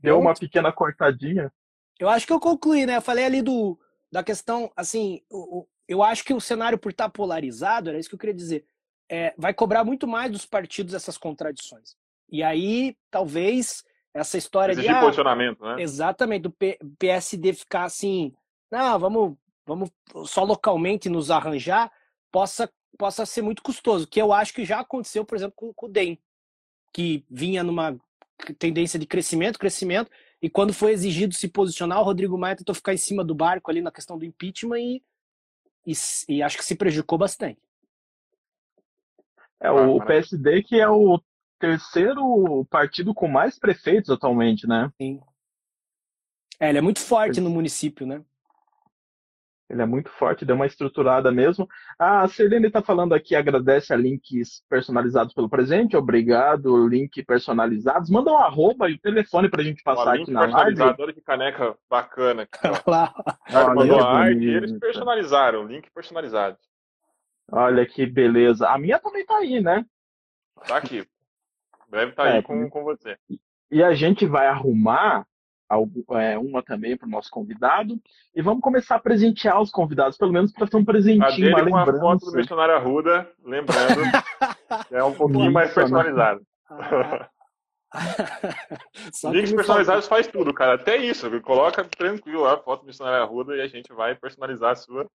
Deu uma pequena cortadinha. Eu acho que eu concluí, né? Eu falei ali do, da questão, assim, o, eu acho que o cenário, por estar polarizado, era isso que eu queria dizer, é, vai cobrar muito mais dos partidos essas contradições. E aí, talvez, essa história Existe de. Ah, posicionamento, né? Exatamente, do P PSD ficar assim, não, vamos, vamos só localmente nos arranjar, possa, possa ser muito custoso, que eu acho que já aconteceu, por exemplo, com, com o DEM, que vinha numa tendência de crescimento, crescimento, e quando foi exigido se posicionar, o Rodrigo Maia tentou ficar em cima do barco ali na questão do impeachment e e, e acho que se prejudicou bastante. É, o PSD que é o terceiro partido com mais prefeitos atualmente, né? Sim. É, ele é muito forte no município, né? Ele é muito forte, deu uma estruturada mesmo. Ah, a Celene está falando aqui, agradece a links personalizados pelo presente. Obrigado, link personalizados. Manda um arroba e o telefone para a gente passar aqui na live. Olha que caneca bacana. Aqui. Olha, mandou a arte e eles personalizaram, link personalizado. Olha que beleza. A minha também tá aí, né? Tá aqui. Deve estar tá é, aí com, com você. E a gente vai arrumar uma também para o nosso convidado. E vamos começar a presentear os convidados, pelo menos para ter um presentinho, uma lembrança. uma foto do missionário Arruda, lembrando, é um pouquinho mais personalizado. Links personalizados faz tudo, cara. Até isso. Coloca tranquilo lá a foto do missionário Arruda e a gente vai personalizar a sua.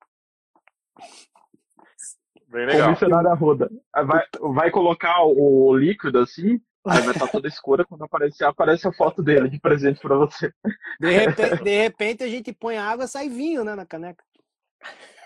Bem legal. O missionário Arruda. Vai, vai colocar o líquido assim Aí vai estar toda escura quando aparecer, aparece a foto dele de presente para você. De repente, de repente, a gente põe água e sai vinho, né, na caneca.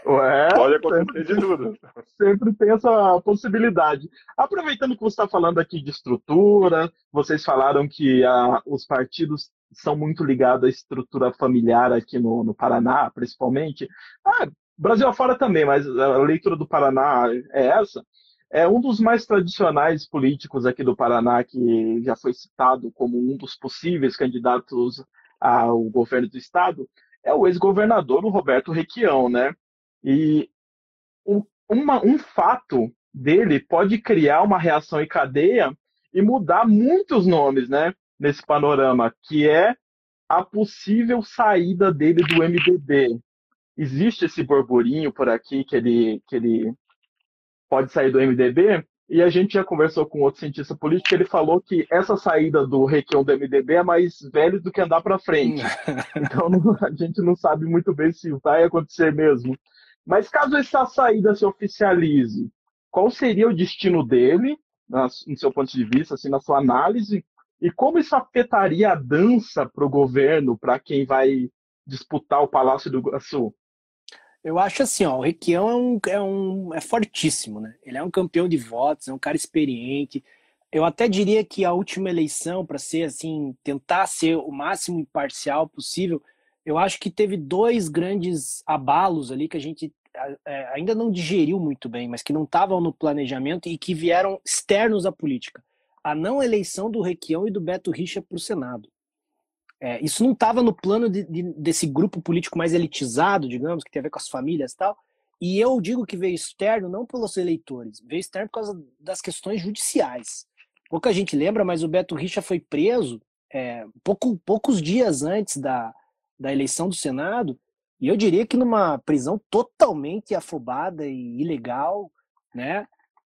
Ué, Pode acontecer de tudo. Sempre tem essa possibilidade. Aproveitando que você está falando aqui de estrutura, vocês falaram que a, os partidos são muito ligados à estrutura familiar aqui no, no Paraná, principalmente. Ah, Brasil afora também, mas a leitura do Paraná é essa é um dos mais tradicionais políticos aqui do Paraná, que já foi citado como um dos possíveis candidatos ao governo do estado, é o ex-governador Roberto Requião, né? E um, uma, um fato dele pode criar uma reação em cadeia e mudar muitos nomes, né? Nesse panorama, que é a possível saída dele do MDB. Existe esse burburinho por aqui que ele, que ele pode sair do MDB, e a gente já conversou com outro cientista político, ele falou que essa saída do Requião do MDB é mais velho do que andar para frente. então não, a gente não sabe muito bem se vai acontecer mesmo. Mas caso essa saída se oficialize, qual seria o destino dele, no seu ponto de vista, assim, na sua análise, e como isso afetaria a dança para o governo, para quem vai disputar o Palácio do Iguaçu? Eu acho assim, ó, o Requião é um, é um é fortíssimo, né? Ele é um campeão de votos, é um cara experiente. Eu até diria que a última eleição, para ser assim, tentar ser o máximo imparcial possível, eu acho que teve dois grandes abalos ali que a gente é, ainda não digeriu muito bem, mas que não estavam no planejamento e que vieram externos à política. A não eleição do Requião e do Beto Richa para o Senado. É, isso não estava no plano de, de, desse grupo político mais elitizado, digamos, que tem a ver com as famílias e tal. E eu digo que veio externo não pelos eleitores, veio externo por causa das questões judiciais. Pouca gente lembra, mas o Beto Richa foi preso é, pouco, poucos dias antes da, da eleição do Senado, e eu diria que numa prisão totalmente afobada e ilegal, né?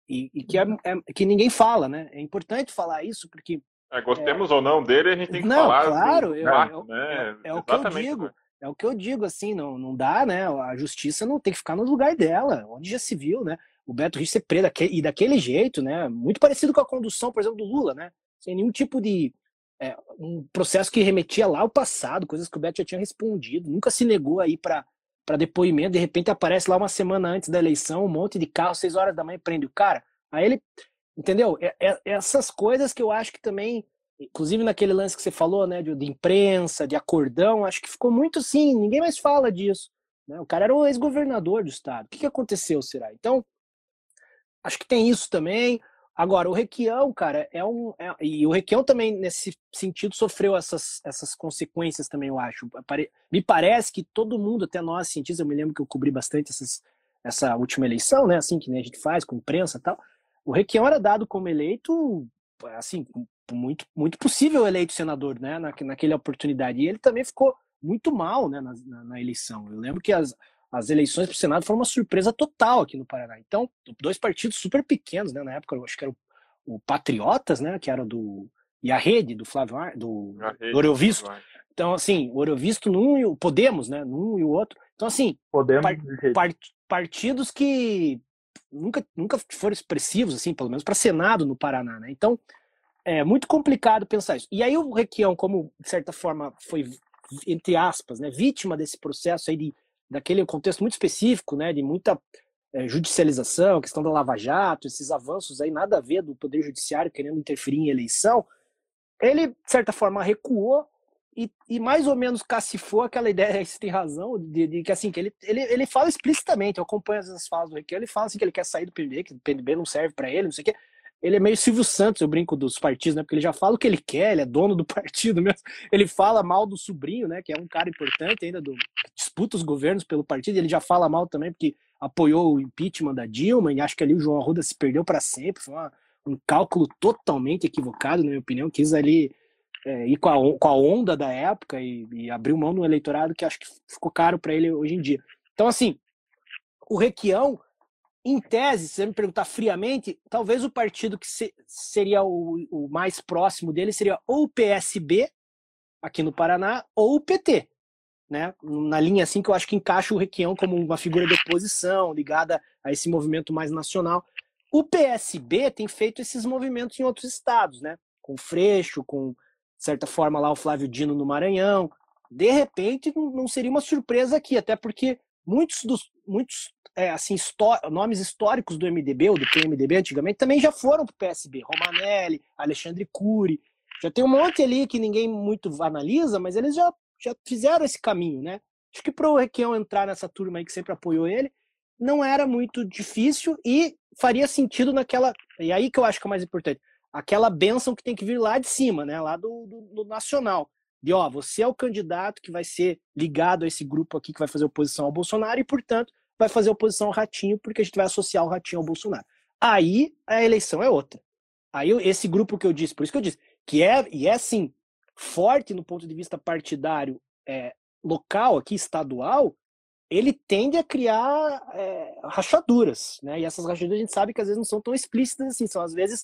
E, e que, é, é, que ninguém fala, né? É importante falar isso porque é, gostemos é... ou não dele, a gente tem que não, falar. Claro, eu, fato, né? é, é, o que eu digo. Né? É o que eu digo, assim, não, não dá, né? A justiça não tem que ficar no lugar dela, onde já se viu, né? O Beto Richa ser preso e daquele jeito, né? Muito parecido com a condução, por exemplo, do Lula, né? Sem nenhum tipo de. É, um processo que remetia lá ao passado, coisas que o Beto já tinha respondido, nunca se negou aí para para depoimento, de repente aparece lá uma semana antes da eleição, um monte de carro, seis horas da manhã, prende o cara. Aí ele Entendeu? É, é, essas coisas que eu acho que também, inclusive naquele lance que você falou, né, de, de imprensa, de acordão, acho que ficou muito assim, ninguém mais fala disso. Né? O cara era o ex-governador do estado. O que, que aconteceu, será? Então, acho que tem isso também. Agora, o Requião, cara, é um. É, e o Requião também, nesse sentido, sofreu essas, essas consequências também, eu acho. Me parece que todo mundo, até nós, cientistas, eu me lembro que eu cobri bastante essas, essa última eleição, né? Assim que né, a gente faz com imprensa e tal. O Requião era dado como eleito, assim, muito, muito possível eleito senador, né, na, naquela oportunidade. E ele também ficou muito mal, né, na, na, na eleição. Eu lembro que as, as eleições para o Senado foram uma surpresa total aqui no Paraná. Então, dois partidos super pequenos, né, na época, eu acho que era o, o Patriotas, né, que era do e a Rede do Flávio do, do Orovisto. Então, assim, o Orovisto num e o Podemos, né, num e o outro. Então, assim, Podemos, par, partidos que nunca, nunca foram expressivos, assim, pelo menos para Senado no Paraná, né? Então, é muito complicado pensar isso. E aí o Requião, como de certa forma foi, entre aspas, né, vítima desse processo aí de, daquele contexto muito específico, né, de muita é, judicialização, questão da Lava Jato, esses avanços aí, nada a ver do Poder Judiciário querendo interferir em eleição, ele, de certa forma, recuou e, e, mais ou menos cacifou aquela ideia, você tem razão, de, de, que assim, que ele, ele, ele fala explicitamente, eu acompanho essas falas do Requião, ele fala assim que ele quer sair do PMDB, que o PMDB não serve para ele, não sei o quê. Ele é meio Silvio Santos, eu brinco dos partidos, né? Porque ele já fala o que ele quer, ele é dono do partido mesmo. Ele fala mal do sobrinho, né? Que é um cara importante ainda, do, disputa os governos pelo partido, ele já fala mal também porque apoiou o impeachment da Dilma, e acho que ali o João Arruda se perdeu para sempre, foi uma, um cálculo totalmente equivocado, na minha opinião, quis ali é, ir com a, com a onda da época e, e abriu mão do eleitorado que acho que ficou caro para ele hoje em dia. Então, assim, o Requião, em tese, se você me perguntar friamente, talvez o partido que se, seria o, o, mais próximo dele seria ou o PSB, aqui no Paraná, ou o PT. Né? Na linha assim que eu acho que encaixa o Requião como uma figura de oposição, ligada a esse movimento mais nacional. O PSB tem feito esses movimentos em outros estados, né? Com Freixo, com de certa forma, lá o Flávio Dino no Maranhão. De repente, não seria uma surpresa aqui, até porque muitos dos muitos é, assim histó nomes históricos do MDB ou do PMDB antigamente também já foram para o PSB. Romanelli, Alexandre Cury. Já tem um monte ali que ninguém muito analisa, mas eles já, já fizeram esse caminho, né? Acho que para o Requião entrar nessa turma aí que sempre apoiou ele, não era muito difícil e faria sentido naquela. E aí que eu acho que é o mais importante aquela benção que tem que vir lá de cima, né? Lá do, do, do, nacional. De ó, você é o candidato que vai ser ligado a esse grupo aqui que vai fazer oposição ao Bolsonaro e, portanto, vai fazer oposição ao Ratinho, porque a gente vai associar o Ratinho ao Bolsonaro. Aí a eleição é outra. Aí esse grupo que eu disse, por isso que eu disse, que é, e é sim, forte no ponto de vista partidário é, local, aqui, estadual, ele tende a criar é, rachaduras, né? E essas rachaduras a gente sabe que às vezes não são tão explícitas assim, são às vezes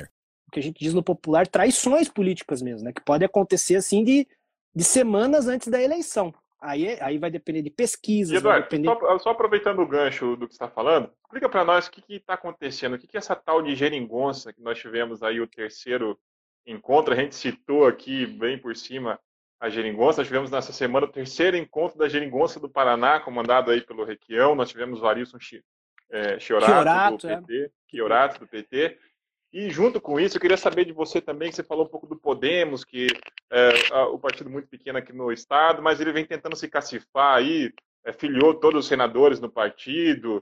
Que a gente diz no popular, traições políticas mesmo, né? Que pode acontecer assim de, de semanas antes da eleição. Aí, aí vai depender de pesquisas, Eduardo, depender. só, só aproveitando o gancho do que você está falando, explica para nós o que está acontecendo, o que, que é essa tal de geringonça que nós tivemos aí o terceiro encontro, a gente citou aqui bem por cima a geringonça, nós tivemos nessa semana o terceiro encontro da geringonça do Paraná, comandado aí pelo Requião, nós tivemos o Arilson Chi- é, Chiorato, Chiorato, do é. PT, Chiorato do PT, e junto com isso, eu queria saber de você também, que você falou um pouco do Podemos, que é o partido muito pequeno aqui no estado, mas ele vem tentando se cacifar aí, é, filiou todos os senadores no partido.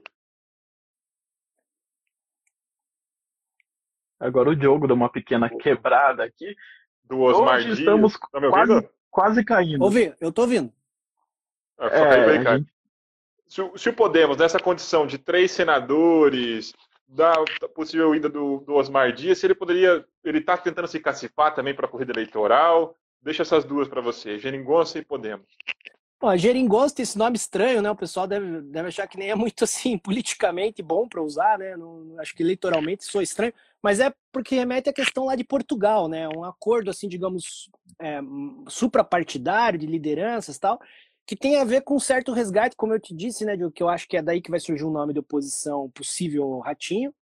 Agora o Diogo deu uma pequena quebrada aqui. Do Osmar Hoje Dias. estamos Tá quase, quase caindo. Ouvi, eu tô ouvindo. Ah, só caiu É, aí, cara. a gente- Se, se o Podemos, nessa condição de três senadores, da possível ida do, do Osmar Dias, se ele poderia. Ele está tentando se cacifar também para a corrida eleitoral. Deixa essas duas para você, Geringonça e Podemos. Ó, geringonça tem esse nome estranho, né? O pessoal deve, deve achar que nem é muito assim politicamente bom para usar, né? Não, acho que eleitoralmente soa estranho, mas é porque remete à questão lá de Portugal, né? Um acordo assim, digamos, é, suprapartidário de lideranças tal, que tem a ver com um certo resgate, como eu te disse, né? Que eu acho que é daí que vai surgir um nome de oposição possível Ratinho,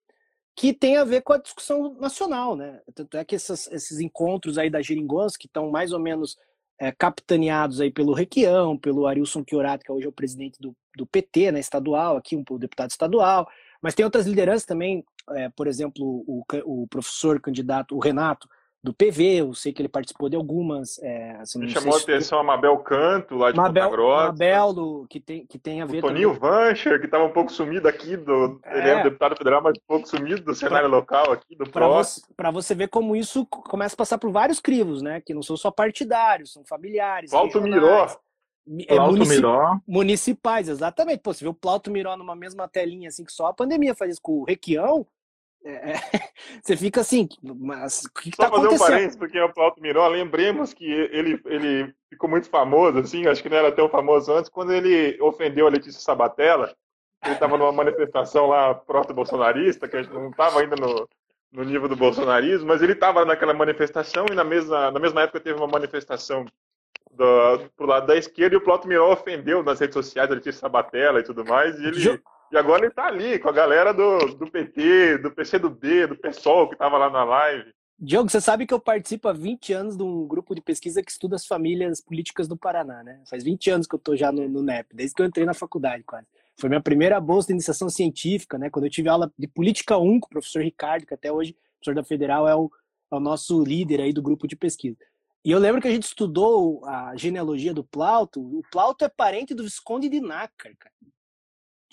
que tem a ver com a discussão nacional, né? Tanto é que essas- esses encontros aí da geringonça, que estão mais ou menos é, capitaneados aí pelo Requião, pelo Arilson Chiorato, que hoje é o presidente do, do PT, né, estadual, aqui um deputado estadual, mas tem outras lideranças também, é, por exemplo, o, o professor candidato, o Renato, do PV, eu sei que ele participou de algumas. É, assim, Me não chamou a atenção a Mabel Canto, lá de Mabel, Ponta Grossa. Mabel do- que, tem, que tem a ver O Toninho também- Vancher, que estava um pouco sumido aqui, do, ele é É. um deputado federal, mas um pouco sumido do cenário local aqui, do para você, pra você ver como isso co- começa a passar por vários crivos, né? Que não são só partidários, são familiares. Plauto regionais, mi- é, Plauto munici- Miró. municipais, exatamente. Pô, você vê o Plauto Miró numa mesma telinha, assim, que só a pandemia faz isso com o Requião, é, você fica assim, mas o que, que tá Só fazer um parênteses, porque o Plauto Miró, lembremos que ele, ele ficou muito famoso, assim, acho que não era tão famoso antes, quando ele ofendeu a Letícia Sabatella, ele estava numa manifestação lá proto-bolsonarista, que a gente não estava ainda no, no nível do bolsonarismo, mas ele estava naquela manifestação e na mesma, na mesma época teve uma manifestação do, pro lado da esquerda e o Plauto Miró ofendeu nas redes sociais a Letícia Sabatella e tudo mais, e ele... Jo- E agora ele tá ali com a galera do, do PT, do PCdoB, do PSOL, que tava lá na live. Diogo, você sabe que eu participo há 20 anos de um grupo de pesquisa que estuda as famílias políticas do Paraná, né? Faz 20 anos que eu tô já no, no NEP, desde que eu entrei na faculdade, quase. Foi minha primeira bolsa de iniciação científica, né? Quando eu tive aula de Política 1 com o professor Ricardo, que até hoje, professor da Federal, é o, é o nosso líder aí do grupo de pesquisa. E eu lembro que a gente estudou a genealogia do Plauto. O Plauto é parente do Visconde de Nácar, cara.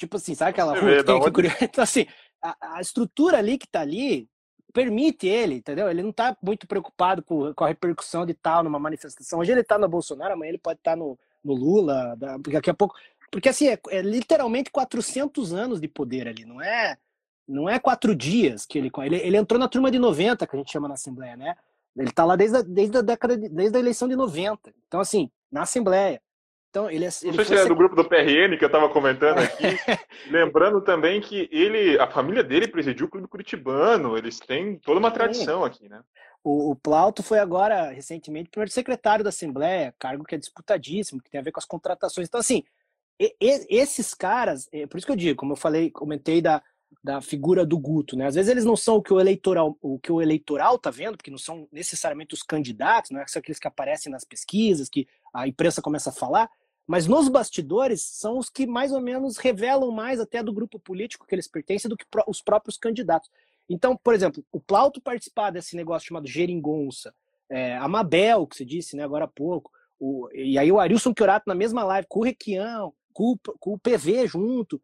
Tipo assim, sabe aquela rua que tem aqui onde-? Então, assim, a, a estrutura ali que tá ali permite ele, entendeu? Ele não tá muito preocupado com, com a repercussão de tal numa manifestação. Hoje ele tá no Bolsonaro, amanhã ele pode estar no, no Lula, da- daqui a pouco. Porque assim, é, é literalmente 400 anos de poder ali, não é não é quatro dias que ele, ele. Ele entrou na turma de 90, que a gente chama na Assembleia, né? Ele tá lá desde a, desde a década, de- desde a eleição de 90. Então, assim, na Assembleia. Então, ele, é- Não ele sei se é do grupo do PRN que eu tava comentando aqui. Lembrando também que ele, a família dele presidiu o Clube Curitibano. Eles têm toda uma tradição aqui, né? O, o Plauto foi agora, recentemente, primeiro secretário da Assembleia, cargo que é disputadíssimo, que tem a ver com as contratações. Então, assim, e- e- esses caras, é por isso que eu digo, como eu falei, comentei da, da figura do Guto, né? Às vezes eles não são o que o eleitoral, o que o eleitoral tá vendo, porque não são necessariamente os candidatos, não é só aqueles que aparecem nas pesquisas, que a imprensa começa a falar, mas nos bastidores são os que mais ou menos revelam mais até do grupo político que eles pertencem do que os próprios candidatos. Então, por exemplo, o Plauto participar desse negócio chamado geringonça, é, a Mabel, que você disse né, agora há pouco, o, e aí o Arilson Chiorato na mesma live, com o Requião, com, com o PV junto.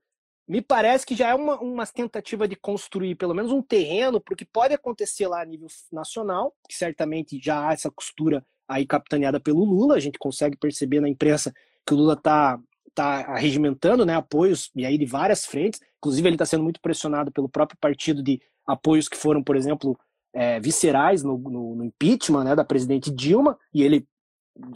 me parece que já é uma, uma tentativa de construir pelo menos um terreno para o que pode acontecer lá a nível nacional, que certamente já há essa costura aí capitaneada pelo Lula, a gente consegue perceber na imprensa que o Lula está tá arregimentando né, apoios, e aí de várias frentes, inclusive ele está sendo muito pressionado pelo próprio partido de apoios que foram, por exemplo, é, viscerais no, no, no, impeachment né, da presidente Dilma, e ele,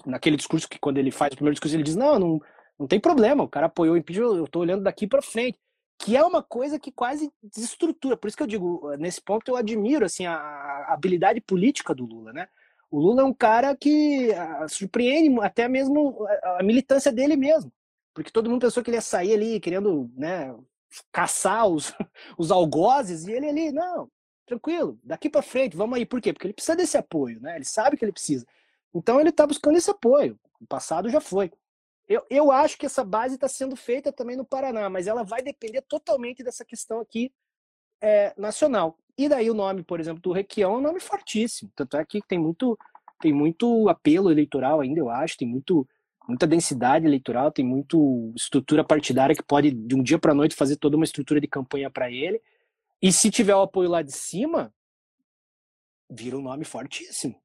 naquele discurso que quando ele faz o primeiro discurso, ele diz, não, não, não tem problema, o cara apoiou o impeachment, eu estou olhando daqui para frente, que é uma coisa que quase desestrutura, por isso que eu digo, nesse ponto eu admiro assim, a, a habilidade política do Lula, né, o Lula é um cara que a, surpreende até mesmo a, a militância dele mesmo, porque todo mundo pensou que ele ia sair ali querendo, né, caçar os, os algozes, e ele ali, não, tranquilo, daqui para frente, vamos aí. Por quê? Porque ele precisa desse apoio, né? Ele sabe que ele precisa. Então ele está buscando esse apoio. O passado já foi. Eu, eu acho que essa base está sendo feita também no Paraná, mas ela vai depender totalmente dessa questão aqui é, nacional. E daí o nome, por exemplo, do Requião é um nome fortíssimo. Tanto é que tem muito, tem muito apelo eleitoral ainda, eu acho, tem muito, muita densidade eleitoral, tem muito estrutura partidária que pode, de um dia para noite, fazer toda uma estrutura de campanha para ele. E se tiver o apoio lá de cima, vira um nome fortíssimo.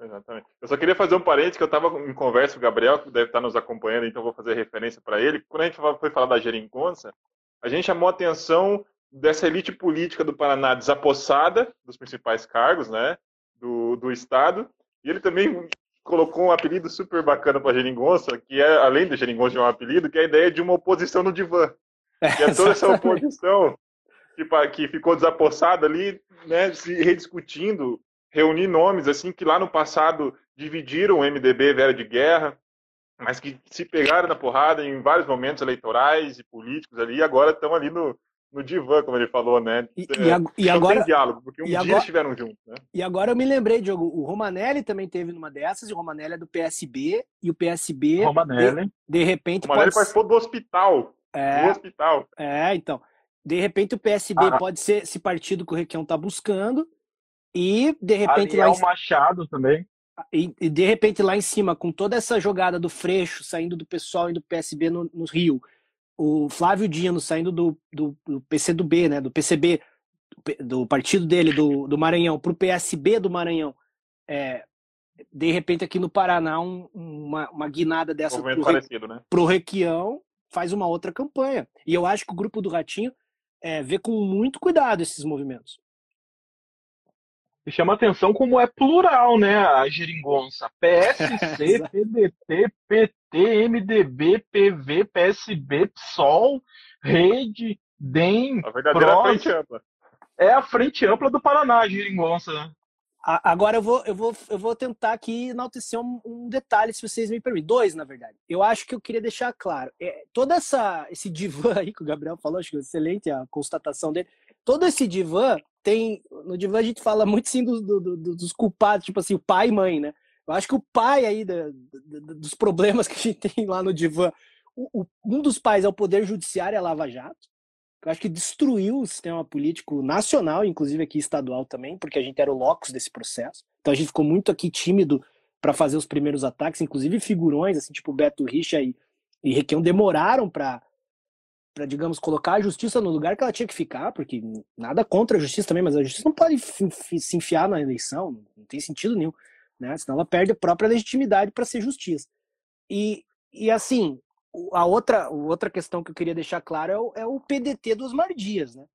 Exatamente. Eu só queria fazer um parênteses que eu estava em conversa com o Gabriel, que deve estar nos acompanhando, então vou fazer referência para ele. Quando a gente foi falar da geringonça, a gente chamou atenção dessa elite política do Paraná desapossada dos principais cargos, né, do, do estado. E ele também colocou um apelido super bacana para geringonça, que é além do geringonça de um apelido, que é a ideia de uma oposição no divã. Que é toda essa oposição que, que ficou desapossado ali, né, se rediscutindo, reunir nomes assim que lá no passado dividiram o MDB Vera de Guerra, mas que se pegaram na porrada em vários momentos eleitorais e políticos ali, e agora estão ali no, no divã, como ele falou, né? E, é, e agora diálogo, porque um dia agora, estiveram juntos, né? E agora eu me lembrei, Diogo, o Romanelli também teve numa dessas, e o Romanelli é do PSB, e o PSB Romanelli. De, de repente o Romanelli pode... participou do hospital. É, do hospital. É, então. De repente o PSB ah. pode ser esse partido que o Requião está buscando e de repente lá é o Machado também. E, e, de repente lá em cima com toda essa jogada do Freixo saindo do pessoal e do PSB no, no Rio, o Flávio Dino saindo do, do, do PCdoB, né, do PCB, do partido dele do, do Maranhão para o PSB do Maranhão, é, de repente aqui no Paraná um, uma, uma guinada dessa um pro, né? pro Requião faz uma outra campanha. E eu acho que o grupo do Ratinho é, ver com muito cuidado esses movimentos. E chama atenção como é plural, né? A geringonça. PSC, PDT, PT, MDB, PV, PSB, PSOL, Rede, DEM, A verdadeira PROS. frente ampla. É a frente ampla do Paraná, a geringonça. Agora eu vou, eu vou, eu vou tentar aqui enaltecer um, um, detalhe, se vocês me permitem. Dois, na verdade. Eu acho que eu queria deixar claro. É, todo essa, esse divã aí que o Gabriel falou, acho que é excelente a constatação dele. Todo esse divã tem. No divã a gente fala muito sim do, do, do, dos culpados, tipo assim, o pai e mãe, né? Eu acho que o pai aí da, dos problemas que a gente tem lá no divã, o, o, um dos pais é o Poder Judiciário, é a Lava Jato eu acho que destruiu o sistema político nacional, inclusive aqui estadual também, porque a gente era o locus desse processo. Então a gente ficou muito aqui tímido para fazer os primeiros ataques, inclusive figurões, assim, tipo Beto Richa e, e Requião, demoraram para para digamos colocar a justiça no lugar que ela tinha que ficar, porque nada contra a justiça também, mas a justiça não pode se enfiar na eleição, não tem sentido nenhum, né? Senão ela perde a própria legitimidade para ser justiça. E, e assim, a outra, outra questão que eu queria deixar claro é o, é o PDT dos Mardias, né?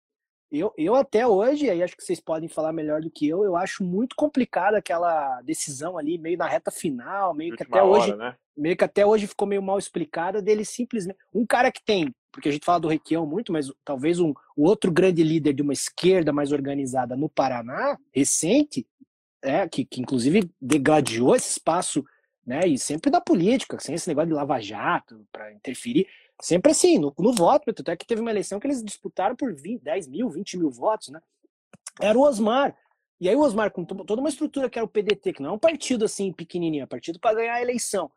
Eu, eu até hoje, aí acho que vocês podem falar melhor do que eu, eu acho muito complicada aquela decisão ali, meio na reta final, meio que até hora, hoje, né? meio que até hoje ficou meio mal explicada dele simplesmente. Um cara que tem, porque a gente fala do Requião muito, mas talvez um o outro grande líder de uma esquerda mais organizada no Paraná, recente, é, que, que inclusive degladiou esse espaço né? E sempre da política, sem esse negócio de lava-jato para interferir. Sempre assim, no, no voto, até que teve uma eleição que eles disputaram por 20, 10 mil, 20 mil votos, né? Era o Osmar. E aí o Osmar, com toda uma estrutura que era o PDT, que não é um partido assim pequenininho, é um partido para ganhar a eleição.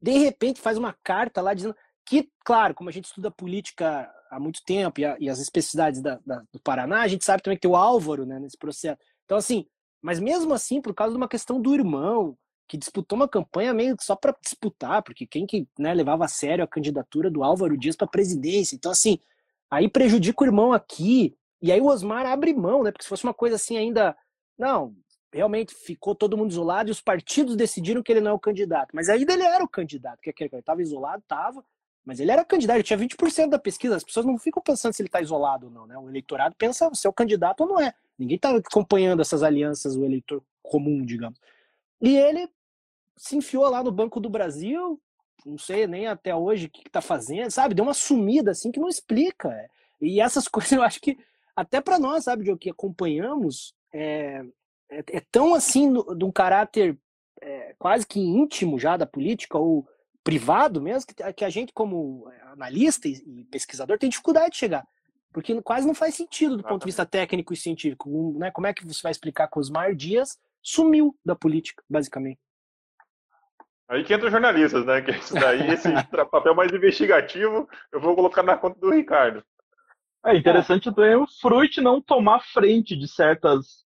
De repente faz uma carta lá dizendo que, claro, como a gente estuda política há muito tempo e, a, e as especificidades da, da, do Paraná, a gente sabe também que tem o Álvaro né, nesse processo. Então, assim, mas mesmo assim, por causa de uma questão do irmão, que disputou uma campanha meio só para disputar, porque quem que né, levava a sério a candidatura do Álvaro Dias para presidência. Então, assim, aí prejudica o irmão aqui, e aí o Osmar abre mão, né? Porque se fosse uma coisa assim ainda. Não, realmente ficou todo mundo isolado e os partidos decidiram que ele não é o candidato. Mas ainda ele era o candidato, que ele estava isolado, estava, mas ele era candidato, tinha 20% da pesquisa. As pessoas não ficam pensando se ele está isolado ou não, né? O eleitorado pensa se é o candidato ou não é. Ninguém está acompanhando essas alianças, o eleitor comum, digamos. E ele se enfiou lá no Banco do Brasil, não sei nem até hoje o que está fazendo, sabe? Deu uma sumida assim que não explica. É. E essas coisas eu acho que até para nós, sabe, de que acompanhamos, é, é, é, tão assim de um caráter é, quase que íntimo já da política ou privado mesmo que, que a gente como analista e, e, pesquisador tem dificuldade de chegar porque quase não faz sentido do ponto de vista técnico e científico né como é que você vai explicar que Osmar Dias sumiu da política basicamente Aí que entra os jornalistas, né? Que isso daí, esse papel mais investigativo, eu vou colocar na conta do Ricardo. É interessante também o Fruit não tomar frente de certas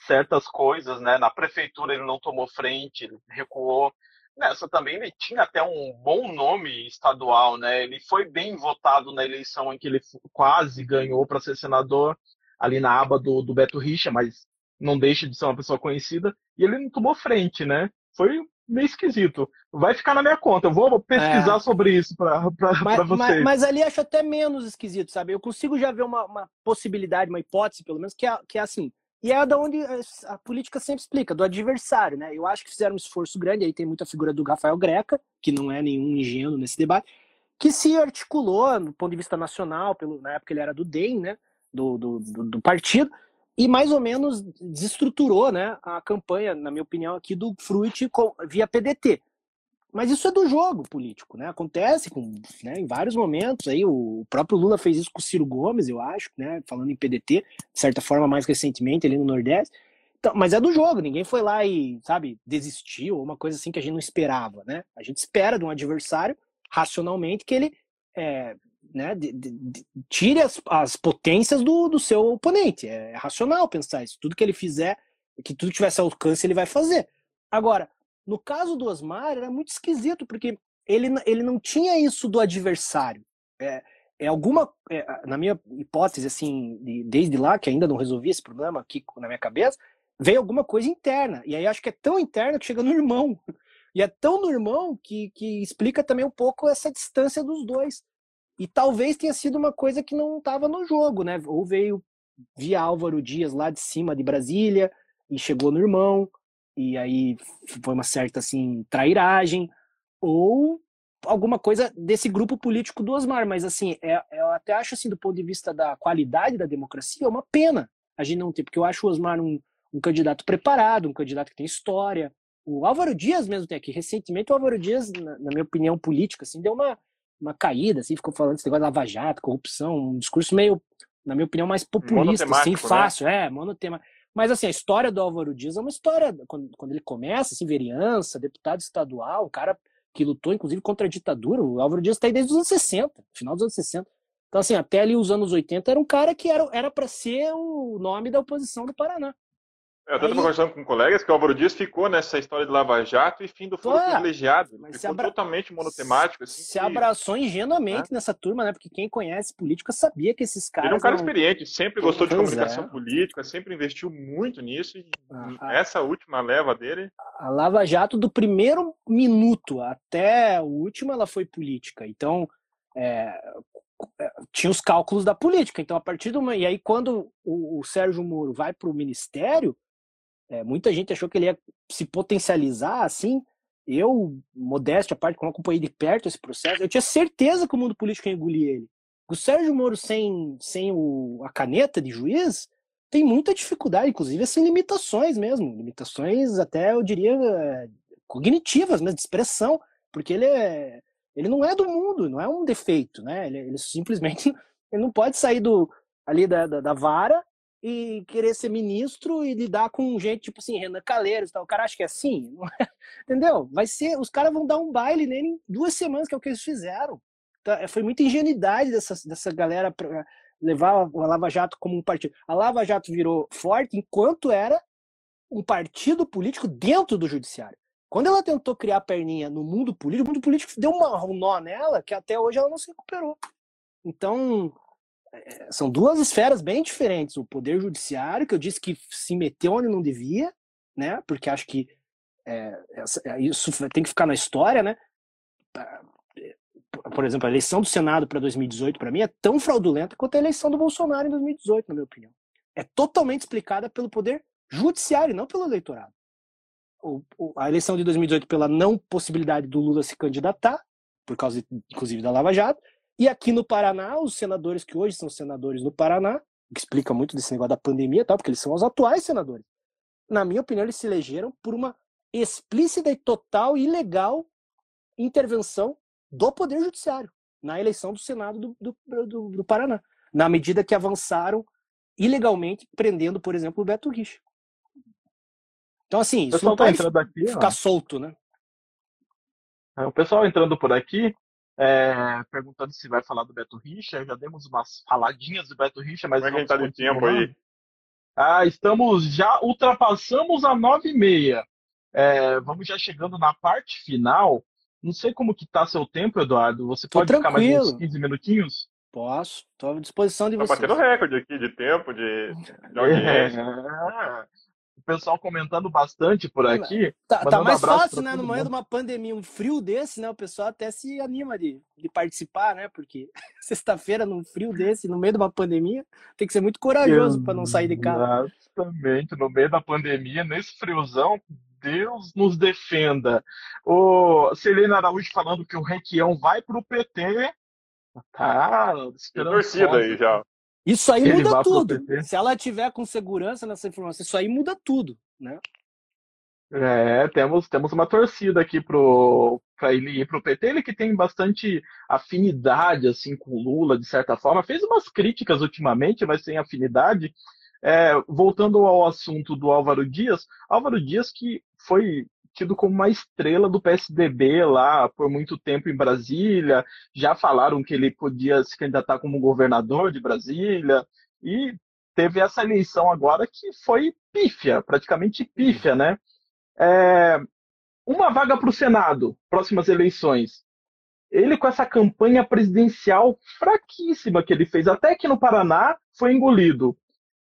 certas coisas, né? Na prefeitura ele não tomou frente, ele recuou. Nessa também ele tinha até um bom nome estadual, né? Ele foi bem votado na eleição em que ele quase ganhou para ser senador ali na aba do, do Beto Richa, mas não deixa de ser uma pessoa conhecida. E ele não tomou frente, né? Foi meio esquisito. Vai ficar na minha conta. Eu vou pesquisar é. sobre isso para vocês. Mas, mas, ali acho até menos esquisito, sabe? Eu consigo já ver uma, uma possibilidade, uma hipótese, pelo menos, que é, que é assim. E é da onde a política sempre explica, do adversário, né? Eu acho que fizeram um esforço grande, aí tem muita figura do Rafael Greca, que não é nenhum ingênuo nesse debate, que se articulou do ponto de vista nacional, pelo, na época ele era do DEM, né? Do, do, do, do partido, e mais ou menos desestruturou né, a campanha, na minha opinião, aqui do Fruit via PDT. Mas isso é do jogo político, né? Acontece com, né, em vários momentos. Aí o próprio Lula fez isso com o Ciro Gomes, eu acho, né? Falando em PDT, de certa forma, mais recentemente ali no Nordeste. Então, mas é do jogo, ninguém foi lá e, sabe, desistiu, ou uma coisa assim que a gente não esperava, né? A gente espera de um adversário, racionalmente, que ele é, né, de, de, de, tire as, as potências do, do seu oponente. É, é racional pensar isso. Tudo que ele fizer, que tudo tivesse alcance, ele vai fazer. Agora, no caso do Osmar, era muito esquisito, porque ele, ele não tinha isso do adversário. É, é alguma, é, na minha hipótese, assim, de, desde lá, que ainda não resolvi esse problema aqui na minha cabeça, veio alguma coisa interna. E aí acho que é tão interna que chega no irmão. E é tão no irmão que, que explica também um pouco essa distância dos dois. E talvez tenha sido uma coisa que não estava no jogo, né? Ou veio via Álvaro Dias lá de cima de Brasília e chegou no irmão, e aí foi uma certa assim trairagem ou alguma coisa desse grupo político do Osmar, mas assim, é, eu até acho assim do ponto de vista da qualidade da democracia, é uma pena a gente não ter, porque eu acho o Osmar um, um candidato preparado, um candidato que tem história. O Álvaro Dias mesmo tem aqui, recentemente o Álvaro Dias, na, na minha opinião política, assim, deu uma, uma caída, assim, ficou falando esse negócio de Lava Jato, corrupção, um discurso meio, na minha opinião, mais populista, assim, né? fácil, né? é, monotema. Mas, assim, a história do Álvaro Dias é uma história, quando, quando ele começa, assim, vereança, deputado estadual, um cara que lutou, inclusive, contra a ditadura. O Álvaro Dias está aí desde os anos 60, final dos anos 60. Então, assim, até ali os anos 80 era um cara que era para ser o nome da oposição do Paraná. Eu até estava conversando com colegas que o Álvaro Dias ficou nessa história de Lava Jato e fim do foro privilegiado. Mas ficou abra... totalmente monotemático. Assim, se que... abraçou ingenuamente é. nessa turma, né? Porque quem conhece política sabia que esses caras. Ele é um cara não... experiente, sempre gostou de comunicação é. política, sempre investiu muito nisso. E ah, essa última leva dele. A Lava Jato, do primeiro minuto até o último, ela foi política. Então, é, é tinha os cálculos da política. Então, a partir do. E aí, quando o, o Sérgio Moro vai para o ministério é, muita gente achou que ele ia se potencializar assim. Eu, modéstia a parte, como acompanhei de perto esse processo, eu tinha certeza que o mundo político ia engolir ele. O Sérgio Moro sem, sem o, a caneta de juiz tem muita dificuldade, inclusive assim, limitações mesmo. Limitações até, eu diria, cognitivas mesmo, de expressão, porque ele é, ele não é do mundo, não é um defeito, né? Ele, ele simplesmente ele não pode sair do ali da, da, da vara e querer ser ministro e lidar com gente tipo assim, Renan Calheiros tal. O cara acha que é assim, entendeu? Vai ser, os caras vão dar um baile nele em duas semanas, que é o que eles fizeram. Então, foi muita ingenuidade dessa, dessa galera para levar a Lava Jato como um partido. A Lava Jato virou forte enquanto era um partido político dentro do judiciário. Quando ela tentou criar perninha no mundo político, o mundo político deu uma, um nó nela que até hoje ela não se recuperou. Então, são duas esferas bem diferentes. O poder judiciário, que eu disse que se meteu onde não devia, né? Porque acho que é, isso tem que ficar na história, né? Por exemplo, a eleição do Senado para 2018, para mim, é tão fraudulenta quanto a eleição do Bolsonaro em 2018, na minha opinião. É totalmente explicada pelo poder judiciário, não pelo eleitorado. O, o, a eleição de 2018 pela não possibilidade do Lula se candidatar, por causa, inclusive, da Lava Jato, e aqui no Paraná, os senadores que hoje são senadores no Paraná, que explica muito desse negócio da pandemia, tal, porque eles são os atuais senadores. Na minha opinião, eles se elegeram por uma explícita e total e ilegal intervenção do Poder Judiciário na eleição do Senado do, do, do, do Paraná, na medida que avançaram ilegalmente prendendo, por exemplo, o Beto Richa. Então, assim, isso não tá pode ficar solto, né? É, o pessoal entrando por aqui, é, perguntando se vai falar do Beto Richa. Já demos umas faladinhas do Beto Richa, mas. Como é que tá de tempo aí? Ah, estamos já ultrapassamos a 9 e meia. É, vamos já chegando na parte final. Não sei como que tá seu tempo, Eduardo. Você Tô pode tranquilo. ficar mais uns 15 minutinhos? Posso, estou à disposição de tá vocês. Tá batendo recorde aqui de tempo, de, de audiência. É o pessoal comentando bastante por aqui. Tá, tá mais fácil, né? No meio de uma pandemia, um frio desse, né? O pessoal até se anima de, de participar, né? Porque sexta-feira, num frio desse, no meio de uma pandemia, tem que ser muito corajoso para não sair de casa. Exatamente, no meio da pandemia, nesse friozão, Deus nos defenda. O Celina Araújo falando que o Requião vai para o PT. Tá, esperando. torcida aí já. Isso aí muda tudo. Se ela tiver com segurança nessa informação, isso aí muda tudo, né? É, temos, temos uma torcida aqui para ele ir para o PT, ele que tem bastante afinidade assim com o Lula, de certa forma, fez umas críticas ultimamente, mas sem afinidade. É, voltando ao assunto do Álvaro Dias, Álvaro Dias que foi tido como uma estrela do PSDB lá por muito tempo em Brasília. Já falaram que ele podia se candidatar como governador de Brasília. E teve essa eleição agora que foi pífia, praticamente pífia, né? É, uma vaga para o Senado, próximas eleições. Ele com essa campanha presidencial fraquíssima que ele fez, até que no Paraná foi engolido.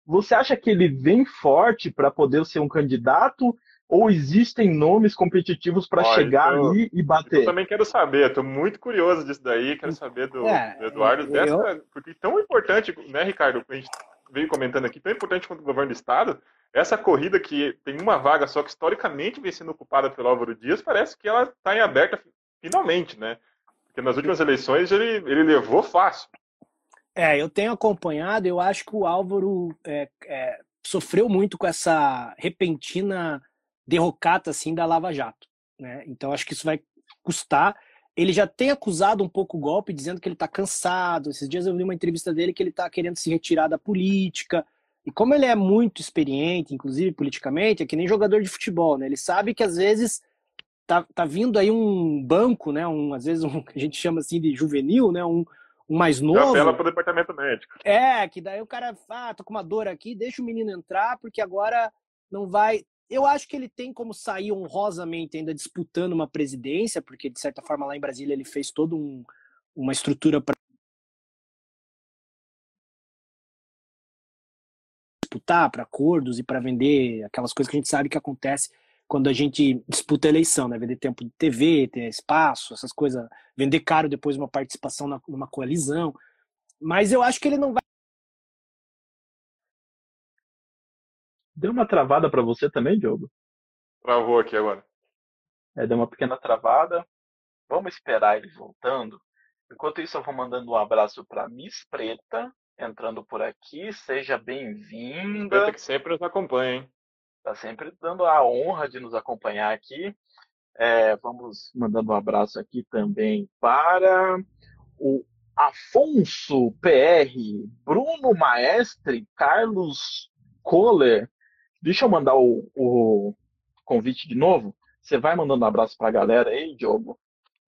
Você acha que ele vem forte para poder ser um candidato? Ou existem nomes competitivos para chegar então, ali e bater? Eu também quero saber, estou muito curioso disso daí, quero saber do, é, do Eduardo, eu... dessa, porque tão importante, né, Ricardo, a gente veio comentando aqui, tão importante quanto o governo do Estado, essa corrida que tem uma vaga só que historicamente vem sendo ocupada pelo Álvaro Dias, parece que ela está em aberta finalmente, né? Porque nas últimas eleições ele, ele levou fácil. É, eu tenho acompanhado, eu acho que o Álvaro é, é, sofreu muito com essa repentina derrocata assim da Lava Jato, né? Então acho que isso vai custar. Ele já tem acusado um pouco o golpe, dizendo que ele está cansado. Esses dias eu vi uma entrevista dele que ele está querendo se retirar da política. E como ele é muito experiente, inclusive politicamente, é que nem jogador de futebol, né? Ele sabe que às vezes tá, tá vindo aí um banco, né? Um, às vezes um, a gente chama assim de juvenil, né? Um, um mais novo. Já apela para o departamento médico. É, que daí o cara, ah, tô com uma dor aqui, deixa o menino entrar, porque agora não vai. Eu acho que ele tem como sair honrosamente ainda disputando uma presidência, porque de certa forma lá em Brasília ele fez toda um, uma estrutura para disputar, para acordos e para vender aquelas coisas que a gente sabe que acontece quando a gente disputa a eleição, né? Vender tempo de TV, ter espaço, essas coisas, vender caro depois uma participação numa coalizão. Mas eu acho que ele não vai Deu uma travada para você também, Diogo? Travou aqui agora. É, deu uma pequena travada. Vamos esperar ele voltando. Enquanto isso, eu vou mandando um abraço para Miss Preta, entrando por aqui. Seja bem-vinda. Preta que sempre nos acompanha, hein? Está sempre dando a honra de nos acompanhar aqui. É, vamos mandando um abraço aqui também para o Afonso PR, Bruno Maestre, Carlos Kohler, Deixa eu mandar o, o convite de novo. Você vai mandando um abraço para a galera aí, Diogo,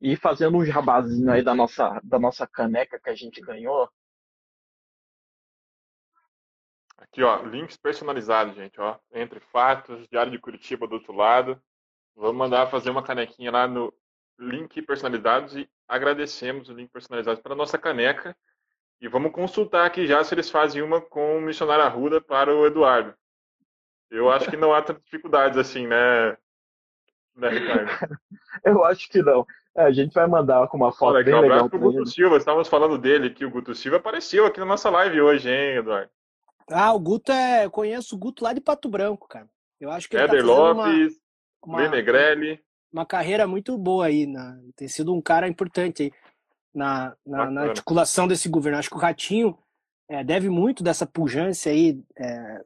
e fazendo um jabazinho aí da nossa, da nossa caneca que a gente ganhou. Aqui, ó, links personalizados, gente, ó. Entre fatos, Diário de Curitiba do outro lado. Vamos mandar fazer uma canequinha lá no link personalizados e agradecemos o link personalizado para nossa caneca. E vamos consultar aqui já se eles fazem uma com o missionário Arruda para o Eduardo. Eu acho que não há tantas dificuldades assim, né, né Ricardo? Eu acho que não. É, a gente vai mandar com uma foto Olha, bem um legal. pro Guto Silva, estávamos falando dele que o Guto Silva apareceu aqui na nossa live hoje, hein, Eduardo? Ah, o Guto é. Eu conheço o Guto lá de Pato Branco, cara. Eu acho que ele Éder tá Lopes, uma, Negrelli. uma carreira muito boa aí. Na, tem sido um cara importante aí na, na, na articulação desse governo. Acho que o Ratinho é, deve muito dessa pujança aí é,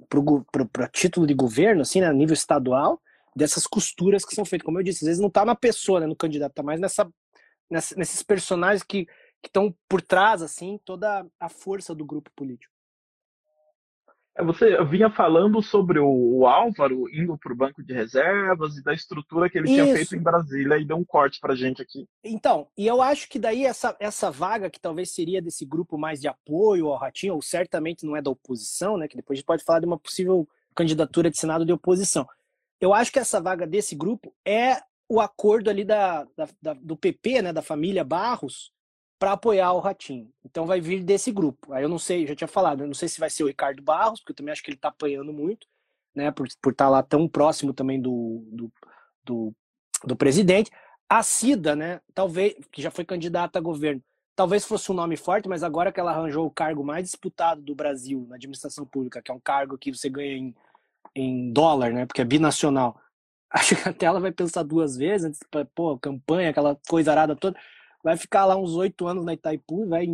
para título de governo, assim, né, a nível estadual, dessas costuras que são feitas. Como eu disse, às vezes não está na pessoa, né, no candidato, está mais nessa, nessa, nesses personagens que estão por trás, assim, toda a força do grupo político. É, Você vinha falando sobre o, Álvaro indo para o banco de reservas e da estrutura que ele tinha Isso. feito em Brasília e deu um corte para gente aqui. Então, e eu acho que daí essa, essa vaga, que talvez seria desse grupo mais de apoio ao Ratinho, ou certamente não é da oposição, né? Que depois a gente pode falar de uma possível candidatura de Senado de oposição. Eu acho que essa vaga desse grupo é o acordo ali da, da- da- do PP, né? Da família Barros, para apoiar o Ratinho. Então vai vir desse grupo. Aí eu não sei, já tinha falado, eu não sei se vai ser o Ricardo Barros, porque eu também acho que ele está apanhando muito, né? Por, por estar lá tão próximo também do, do, do, do presidente. A Cida, né? Talvez, que já foi candidata a governo, talvez fosse um nome forte, mas agora que ela arranjou o cargo mais disputado do Brasil na administração pública, que é um cargo que você ganha em, em dólar, né? Porque é binacional. Acho que até ela vai pensar duas vezes, antes, pô, campanha, aquela coisa arada toda. Vai ficar lá uns oito anos na Itaipu, vai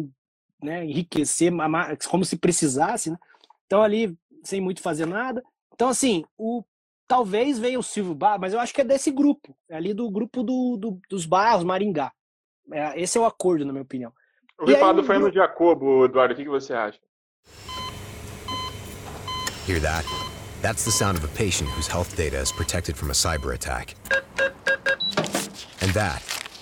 né, enriquecer como se precisasse, né? Então ali, sem muito fazer nada. Então, assim, o, talvez venha o Silvio Barros, mas eu acho que é desse grupo, é ali do grupo do, do- dos Barros, Maringá. É, esse é o acordo, na minha opinião. O Fernando grupo- Jacobo, Eduardo, o que que você acha? Hear that? That's the sound of a patient whose health data is protected from a cyber attack. And that,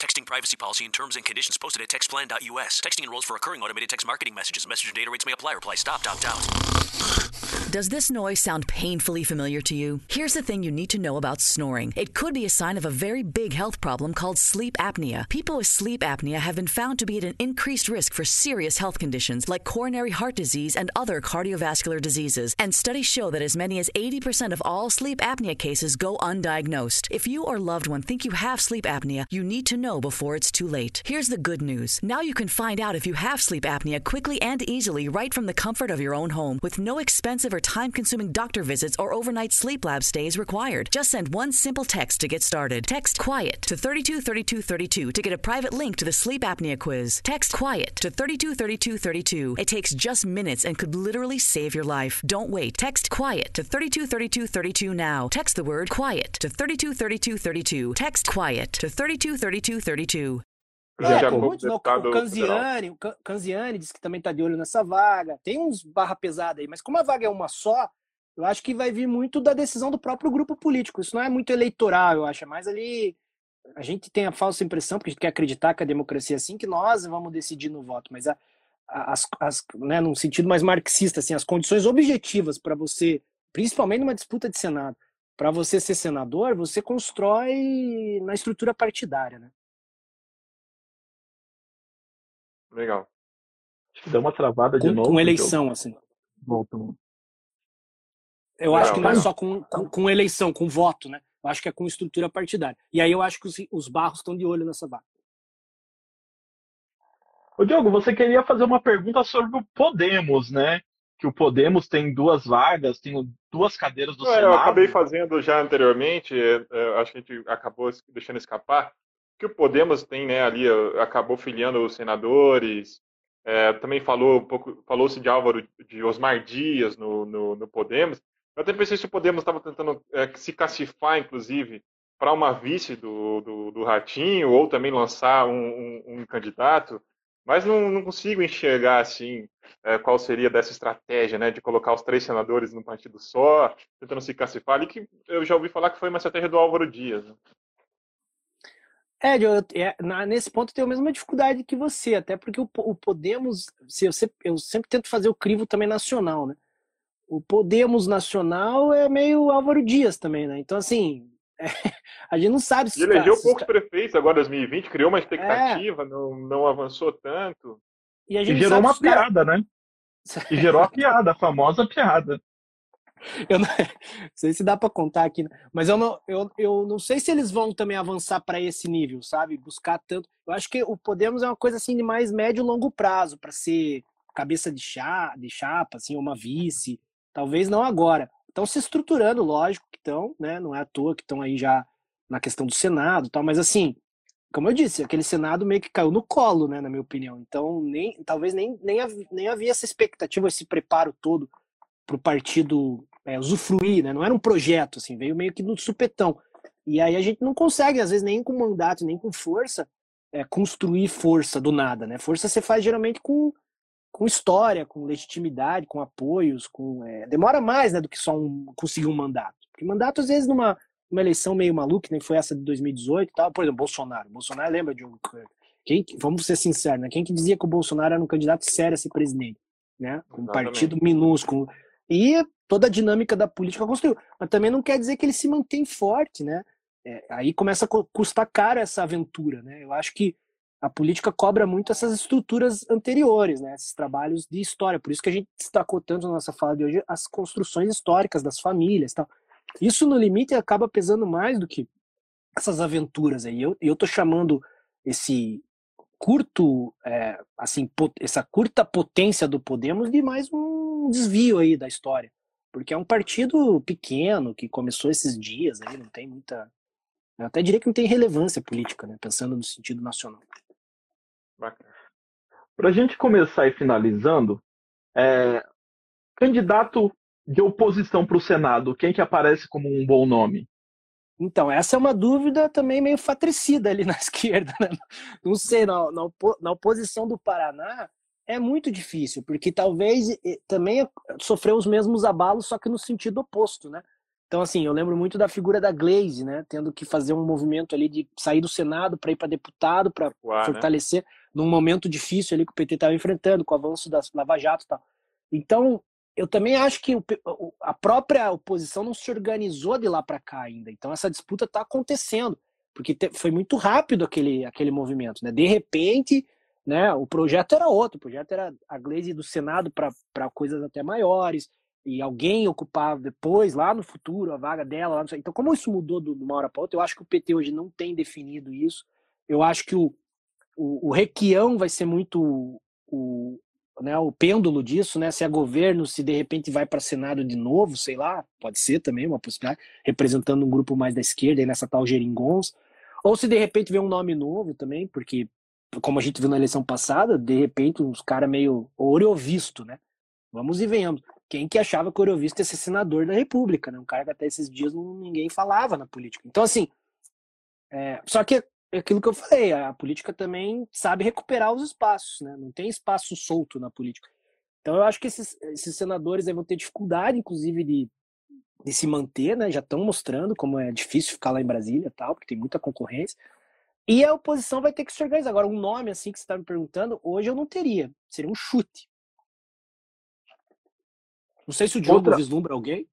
Texting privacy policy and terms and conditions posted at textplan.us. Texting enrolls for recurring automated text marketing messages. Message and data rates may apply. Reply stop, opt out. Does this noise sound painfully familiar to you? Here's the thing you need to know about snoring. It could be a sign of a very big health problem called sleep apnea. People with sleep apnea have been found to be at an increased risk for serious health conditions like coronary heart disease and other cardiovascular diseases. And studies show that as many as 80% of all sleep apnea cases go undiagnosed. If you or loved one think you have sleep apnea, you need to know before it's too late. Here's the good news. Now you can find out if you have sleep apnea quickly and easily right from the comfort of your own home with no expensive or time consuming doctor visits or overnight sleep lab stays required. Just send one simple text to get started. Text QUIET to 323232 to get a private link to the sleep apnea quiz. Text QUIET to 323232. It takes just minutes and could literally save your life. Don't wait. Text QUIET to 323232 now. Text the word QUIET to 323232. Text QUIET to 323232. Fernando É, Jacobo, tem muitos, não, o. Canziani, o Can- Canziani disse que também está de olho nessa vaga. Tem uns barra pesada aí, mas como a vaga é uma só, eu acho que vai vir muito da decisão do próprio grupo político. Isso não é muito eleitoral, eu acho. É mais ali. A gente tem a falsa impressão, porque a gente quer acreditar que a democracia é assim, que nós vamos decidir no voto. Mas a, a- as, as, né, num sentido mais marxista, assim, as condições objetivas para você, principalmente numa disputa de Senado, para você ser senador, você constrói na estrutura partidária, né? Legal. Acho que deu uma travada de Com, novo. com eleição, assim. Voltou. Eu acho que não é legal. só com, com, com eleição, com voto, né? Eu acho que é com estrutura partidária. E aí eu acho que os, os barros estão de olho nessa vaga. Ô, Diogo, você queria fazer uma pergunta sobre o Podemos, né? Que o Podemos tem duas vagas, tem duas cadeiras do É, Senado. eu acabei fazendo já anteriormente, é, é, acho que a gente acabou deixando escapar, que o Podemos tem, né, ali, ó, acabou filiando os senadores, é, também falou um pouco, falou-se de Álvaro, de Osmar Dias no, no, no Podemos. Eu até pensei se o Podemos estava tentando é, se cacifar, inclusive, para uma vice do, do, do Ratinho, ou também lançar um, um, um candidato, mas não, não consigo enxergar, assim, é, qual seria dessa estratégia, né, de colocar os três senadores num partido só, tentando se cacifar ali, que eu já ouvi falar que foi uma estratégia do Álvaro Dias. né? É, eu, é, nesse ponto eu tenho a mesma dificuldade que você, até porque o, o Podemos, se eu, sempre, eu sempre tento fazer o crivo também nacional, né? O Podemos nacional é meio Álvaro Dias também, né? Então, assim, é, a gente não sabe se. Ele elegeu poucos prefeitos agora, 2020, criou uma expectativa, é. não, não avançou tanto. E, e gerou uma piada, cara... né? E gerou a piada, a famosa piada. Eu não, não sei se dá para contar aqui, mas eu não, eu, eu não sei se eles vão também avançar para esse nível, sabe? Buscar tanto. Eu acho que o Podemos é uma coisa assim de mais médio e longo prazo, para ser cabeça de, chá, de chapa, assim, uma vice. Talvez não agora. Estão se estruturando, lógico que estão, né? Não é à toa que estão aí já na questão do Senado tal, mas assim, como eu disse, aquele Senado meio que caiu no colo, né, na minha opinião. Então, nem, talvez nem, nem, nem havia essa expectativa, esse preparo todo para o partido é, usufruir, né? Não era um projeto, assim, veio meio que no supetão. E aí a gente não consegue, às vezes, nem com mandato, nem com força, é, construir força do nada, né? Força você faz geralmente com, com história, com legitimidade, com apoios, com é, demora mais, né, do que só um, conseguir um mandato. Porque mandato, às vezes, numa uma eleição meio maluca, nem foi essa de 2018 e tal, por exemplo, Bolsonaro. Bolsonaro lembra de um quem, vamos ser sinceros, né? Quem que dizia que o Bolsonaro era um candidato sério a ser presidente, né? Um partido minúsculo. E toda a dinâmica da política construiu. Mas também não quer dizer que ele se mantém forte, né? É, aí começa a custar caro essa aventura, né? Eu acho que a política cobra muito essas estruturas anteriores, né? Esses trabalhos de história. Por isso que a gente destacou tanto na nossa fala de hoje as construções históricas das famílias, tal. Isso no limite acaba pesando mais do que essas aventuras aí. Eu eu tô chamando esse curto, é, assim, essa curta potência do Podemos de mais um desvio aí da história. Porque é um partido pequeno que começou esses dias aí, não tem muita. Eu até diria que não tem relevância política, né? Pensando no sentido nacional. Para a gente começar e finalizando, é, candidato de oposição para o Senado, quem que aparece como um bom nome? Então, essa é uma dúvida também meio fatricida ali na esquerda. Né? Não sei, na, na oposição do Paraná, é muito difícil, porque talvez também sofreu os mesmos abalos, só que no sentido oposto, né? Então, assim, eu lembro muito da figura da Glaze, né? Tendo que fazer um movimento ali de sair do Senado para ir para deputado, para né? fortalecer né? num momento difícil ali que o PT estava enfrentando, com o avanço das Lava Jato e tal. Então, eu também acho que a própria oposição não se organizou de lá para cá ainda. Então, essa disputa está acontecendo, porque foi muito rápido aquele, aquele movimento, né? De repente, né? O projeto era outro, o projeto era a Glaze do Senado para coisas até maiores, e alguém ocupar depois, lá no futuro, a vaga dela. Lá então, como isso mudou de uma hora para outra, eu acho que o PT hoje não tem definido isso. Eu acho que o, o, o Requião vai ser muito o, né, o pêndulo disso, né? Se é governo, se de repente vai para Senado de novo, sei lá, pode ser também uma possibilidade, representando um grupo mais da esquerda, aí nessa tal Geringons. Ou se de repente vem um nome novo também, porque como a gente viu na eleição passada, de repente uns caras meio Oreovisto, né? Vamos e venhamos. Quem que achava que o Oreovisto ia ser senador da República, né? Um cara que até esses dias ninguém falava na política. Então, assim, é, só que é aquilo que eu falei, a política também sabe recuperar os espaços, né? Não tem espaço solto na política. Então eu acho que esses, esses senadores vão ter dificuldade, inclusive, de, de se manter, né? Já estão mostrando como é difícil ficar lá em Brasília tal, porque tem muita concorrência. E a oposição vai ter que se organizar. Agora, um nome assim que você está me perguntando, hoje eu não teria. Seria um chute. Não sei se o Diogo Outra... vislumbra alguém.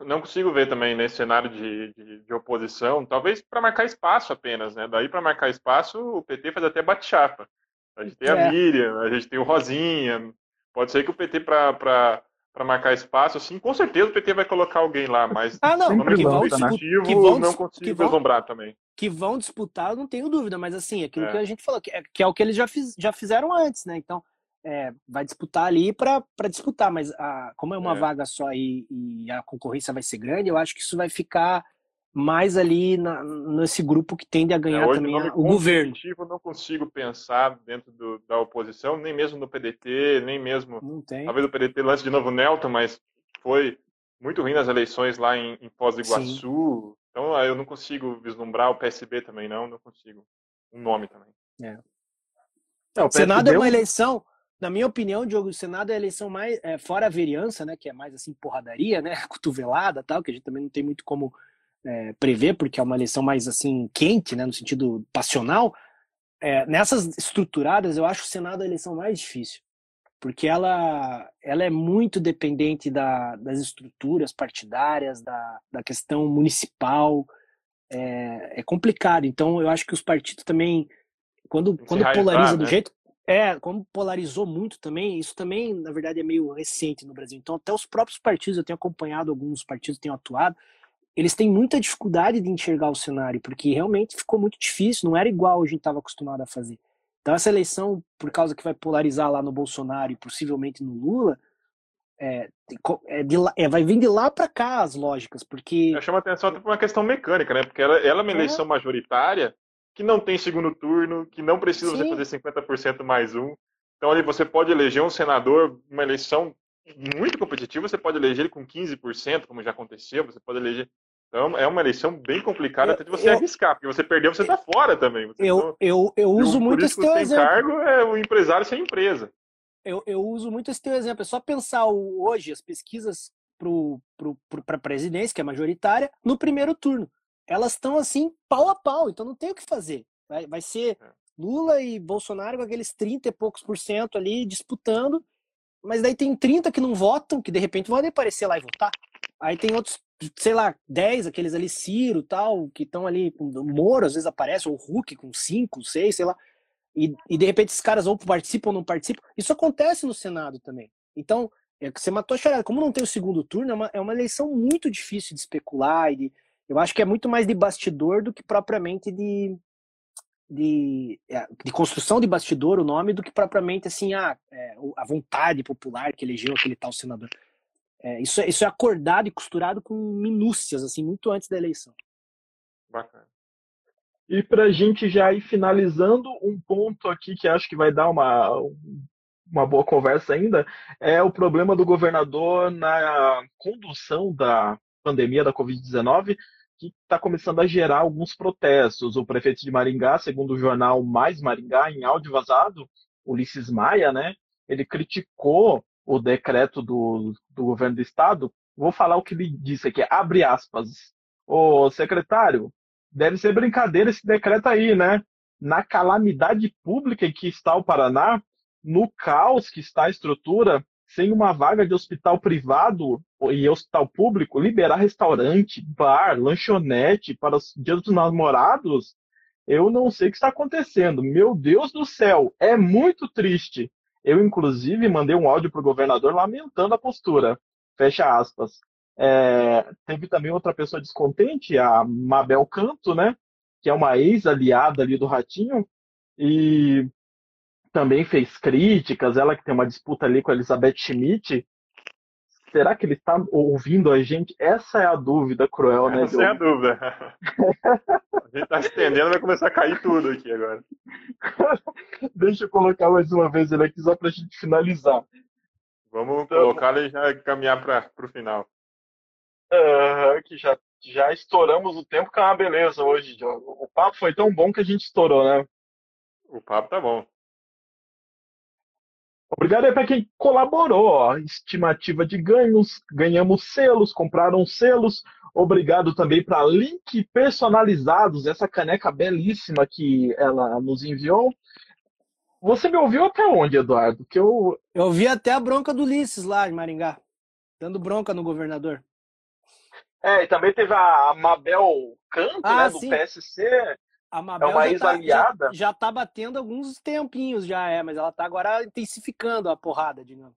Não consigo ver também nesse cenário de, de, de oposição, talvez para marcar espaço apenas, né? Daí para marcar espaço, o PT faz até bate-chapa. A gente tem é. a Miriam, a gente tem o Rosinha. Pode ser que o PT para para marcar espaço, assim, com certeza o PT vai colocar alguém lá, mas ah, não, que vão, disputar, que vão, não consigo que vão, vislumbrar também. Que vão disputar, não tenho dúvida, mas assim, aquilo é. que a gente falou, que é, que é o que eles já, fiz, já fizeram antes, né? Então, é, vai disputar ali para disputar, mas a, como é uma é. vaga só e, e, a concorrência vai ser grande, eu acho que isso vai ficar mais ali na, nesse grupo que tende a é, ganhar é, também o governo. Eu não consigo pensar dentro do, da oposição, nem mesmo no PDT, nem mesmo. Talvez o PDT lance de novo o Nelton, mas foi muito ruim nas eleições lá em, em Foz do Iguaçu. Sim. Então eu não consigo vislumbrar o PSB também, não, não consigo. Um nome também. É. É, o Senado é uma eleição, na minha opinião, Diogo, o Senado é a eleição mais, é, fora a vereança, né, que é mais assim, porradaria, né, cotovelada tal, que a gente também não tem muito como é, prever, porque é uma eleição mais assim quente, né, no sentido passional. É, nessas estruturadas, eu acho o Senado a eleição mais difícil, porque ela, ela é muito dependente da, das estruturas partidárias, da, da questão municipal. É, é complicado. Então, eu acho que os partidos também, quando, quando polariza do né? jeito é, como polarizou muito também, isso também, na verdade, é meio recente no Brasil. Então, até os próprios partidos, eu tenho acompanhado alguns partidos têm atuado, eles têm muita dificuldade de enxergar o cenário, porque realmente ficou muito difícil, não era igual a gente estava acostumado a fazer. Então, essa eleição, por causa que vai polarizar lá no Bolsonaro e possivelmente no Lula, é, é de, é vai vir de lá para cá as lógicas, porque. Eu chamo a atenção até por uma questão mecânica, né? Porque ela, ela é uma eleição majoritária que não tem segundo turno, que não precisa Sim. você fazer 50% mais um. Então ali você pode eleger um senador, uma eleição muito competitiva, você pode eleger ele com 15%, como já aconteceu, você pode eleger. Então é uma eleição bem complicada eu, até de você eu, arriscar, porque você perdeu, você está fora também. Você eu, não... eu, eu uso muito esse teu exemplo. cargo é o empresário sem empresa. Eu, eu uso muito esse teu exemplo. É só pensar o, hoje as pesquisas para a presidência, que é majoritária, no primeiro turno elas estão assim pau a pau, então não tem o que fazer. Vai, vai ser é. Lula e Bolsonaro com aqueles 30 e poucos por cento ali disputando, mas daí tem 30 que não votam, que de repente vão aparecer lá e votar. Aí tem outros, sei lá, 10, aqueles ali, Ciro tal, que estão ali Moro, às vezes aparece, ou Hulk com 5, 6, sei lá. E, e de repente esses caras ou participam ou não participam. Isso acontece no Senado também. Então, é que você matou a charada. Como não tem o segundo turno, é uma, é uma eleição muito difícil de especular de, eu acho que é muito mais de bastidor do que propriamente de, de, é, de construção de bastidor o nome do que propriamente assim a, é, a vontade popular que elegeu aquele tal senador. É, isso, é, isso é acordado e costurado com minúcias, assim, muito antes da eleição. Bacana. E para a gente já ir finalizando, um ponto aqui que acho que vai dar uma, uma boa conversa ainda, é o problema do governador na condução da pandemia da Covid-19, que está começando a gerar alguns protestos. O prefeito de Maringá, segundo o jornal Mais Maringá, em áudio vazado, Ulisses Maia, né, ele criticou o decreto do, do governo do estado. Vou falar o que ele disse aqui, abre aspas. Ô secretário, deve ser brincadeira esse decreto aí, né? Na calamidade pública em que está o Paraná, no caos que está a estrutura, sem uma vaga de hospital privado e hospital público, liberar restaurante, bar, lanchonete para os dias dos namorados, eu não sei o que está acontecendo. Meu Deus do céu, é muito triste. Eu, inclusive, mandei um áudio para o governador lamentando a postura. Fecha aspas. É, teve também outra pessoa descontente, a Mabel Canto, né? Que é uma ex-aliada ali do Ratinho. E também fez críticas, ela que tem uma disputa ali com a Elizabeth Schmidt. Será que ele está ouvindo a gente? Essa é a dúvida cruel, né? Essa é a dúvida. a gente está estendendo, vai começar a cair tudo aqui agora. Deixa eu colocar mais uma vez ele aqui só para a gente finalizar. Vamos então, colocar e já caminhar para o final. Uh, que já, já estouramos o tempo, que é uma beleza hoje, Diogo. O papo foi tão bom que a gente estourou, né? O papo tá bom. Obrigado aí para quem colaborou. Ó. Estimativa de ganhos, ganhamos selos, compraram selos. Obrigado também para link personalizados, essa caneca belíssima que ela nos enviou. Você me ouviu até onde, Eduardo? Que eu... eu ouvi até a bronca do Ulisses lá em Maringá, dando bronca no governador. É, e também teve a Mabel Canto, ah, né, do sim. PSC, a Mabel é uma ex-aliada. Já, já tá batendo alguns tempinhos, já é, mas ela tá agora intensificando a porrada, digamos.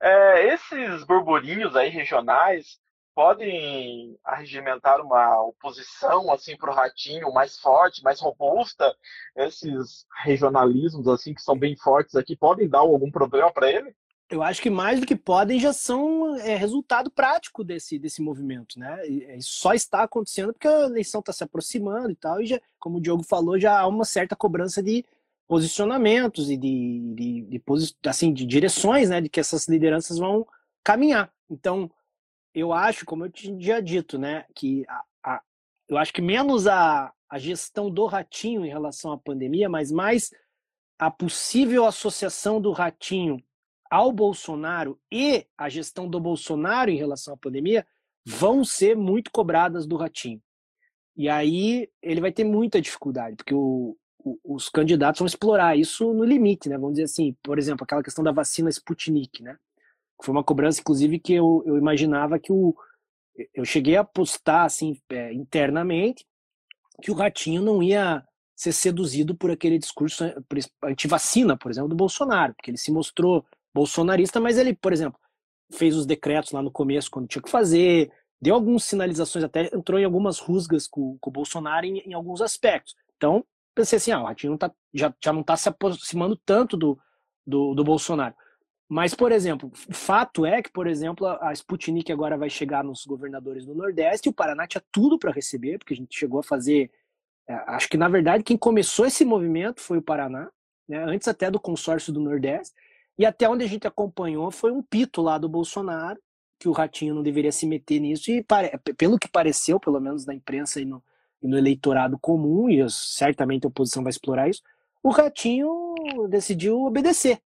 É, esses burburinhos aí regionais podem arregimentar uma oposição assim para o ratinho mais forte, mais robusta. Esses regionalismos assim que são bem fortes aqui podem dar algum problema para ele? Eu acho que mais do que podem já são é, resultado prático desse, desse movimento, né? E, é, só está acontecendo porque a eleição está se aproximando e tal, e já, como o Diogo falou, já há uma certa cobrança de posicionamentos e de, de, de, assim, de direções, né? De que essas lideranças vão caminhar. Então, eu acho, como eu tinha dito, né? Que a, a, eu acho que menos a, a gestão do ratinho em relação à pandemia, mas mais a possível associação do ratinho ao Bolsonaro e a gestão do Bolsonaro em relação à pandemia vão ser muito cobradas do Ratinho. E aí ele vai ter muita dificuldade, porque o, o, os candidatos vão explorar isso no limite, né? Vamos dizer assim, por exemplo, aquela questão da vacina Sputnik, né? Foi uma cobrança, inclusive, que eu, eu imaginava que o. Eu cheguei a postar, assim, é, internamente, que o Ratinho não ia ser seduzido por aquele discurso anti-vacina, por exemplo, do Bolsonaro, porque ele se mostrou bolsonarista, mas ele, por exemplo, fez os decretos lá no começo quando tinha que fazer, deu algumas sinalizações, até entrou em algumas rusgas com, com o Bolsonaro em, em, alguns aspectos. Então, pensei assim, ah, o Ratinho tá, já, já não está se aproximando tanto do, do, do, Bolsonaro. Mas, por exemplo, fato é que, por exemplo, a, a Sputnik agora vai chegar nos governadores do Nordeste e o Paraná tinha tudo para receber, porque a gente chegou a fazer é, acho que, na verdade, quem começou esse movimento foi o Paraná, né, antes até do consórcio do Nordeste, e até onde a gente acompanhou foi um pito lá do Bolsonaro, que o Ratinho não deveria se meter nisso, e pelo que pareceu, pelo menos na imprensa e no, e no eleitorado comum, e certamente a oposição vai explorar isso, o Ratinho decidiu obedecer,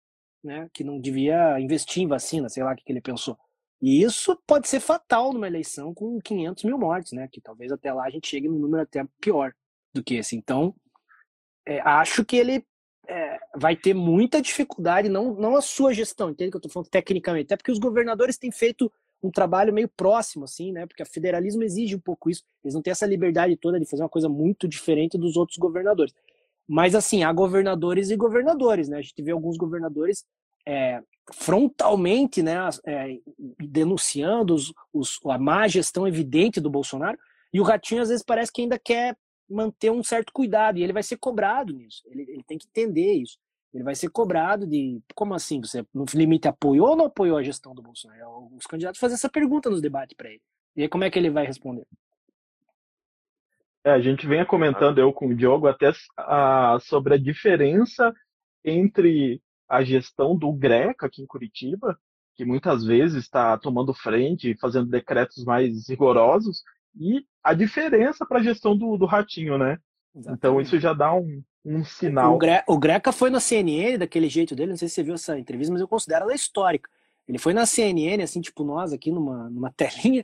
né, que não devia investir em vacina, sei lá o que, que ele pensou. E isso pode ser fatal numa eleição com 500 mil mortes, né? Que talvez até lá a gente chegue num número até pior do que esse. Então, é, acho que ele é, vai ter muita dificuldade, não, não a sua gestão, entende que eu estou falando tecnicamente, até porque os governadores têm feito um trabalho meio próximo, assim, né? Porque o federalismo exige um pouco isso. Eles não têm essa liberdade toda de fazer uma coisa muito diferente dos outros governadores. Mas, assim, há governadores e governadores, né? A gente vê alguns governadores é, frontalmente, né, é, denunciando os, os, a má gestão evidente do Bolsonaro, e o Ratinho às vezes parece que ainda quer manter um certo cuidado e ele vai ser cobrado nisso. Ele, ele tem que entender isso. Ele vai ser cobrado de como assim você no limite apoiou ou não apoiou a gestão do Bolsonaro? Os candidatos fazem essa pergunta nos debates para ele. E aí como é que ele vai responder? É, a gente vem comentando eu com o Diogo até a, sobre a diferença entre a gestão do Greca aqui em Curitiba, que muitas vezes está tomando frente, fazendo decretos mais rigorosos, e a diferença para a gestão do, do Ratinho, né? Exatamente. Então isso já dá um, um sinal. O, Gre o, Greca foi na CNN daquele jeito dele, não sei se você viu essa entrevista, mas eu considero ela histórica. Ele foi na CNN, assim, tipo nós aqui numa, numa telinha,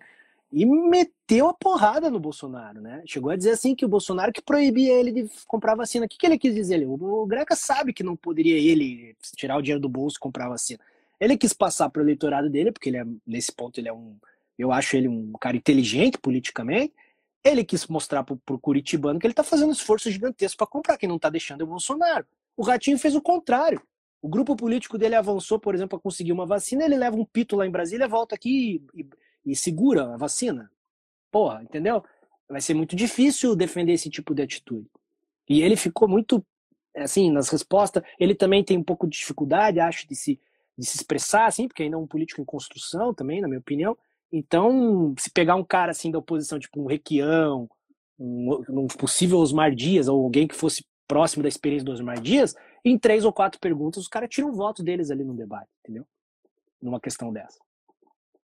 e meteu a porrada no Bolsonaro, né? Chegou a dizer assim que o Bolsonaro que proibia ele de comprar vacina. O que, que ele quis dizer? O, o Greca sabe que não poderia ele tirar o dinheiro do bolso e comprar vacina. Ele quis passar para o eleitorado dele, porque ele é, nesse ponto ele é um eu acho ele um cara inteligente politicamente. Ele quis mostrar pro, pro Curitibano que ele tá fazendo esforço gigantesco para comprar, que não tá deixando o Bolsonaro. O Ratinho fez o contrário. O grupo político dele avançou, por exemplo, a conseguir uma vacina, ele leva um pito lá em Brasília, volta aqui e, e, e segura a vacina. Porra, entendeu? Vai ser muito difícil defender esse tipo de atitude. E ele ficou muito, assim, nas respostas. Ele também tem um pouco de dificuldade, acho, de se, de se expressar, assim, porque ainda é um político em construção também, na minha opinião. Então, se pegar um cara assim da oposição, tipo um Requião, um, um possível Osmar Dias, ou alguém que fosse próximo da experiência do Osmar Dias, em três ou quatro perguntas, os caras tiram o voto deles ali no debate, entendeu? Numa questão dessa.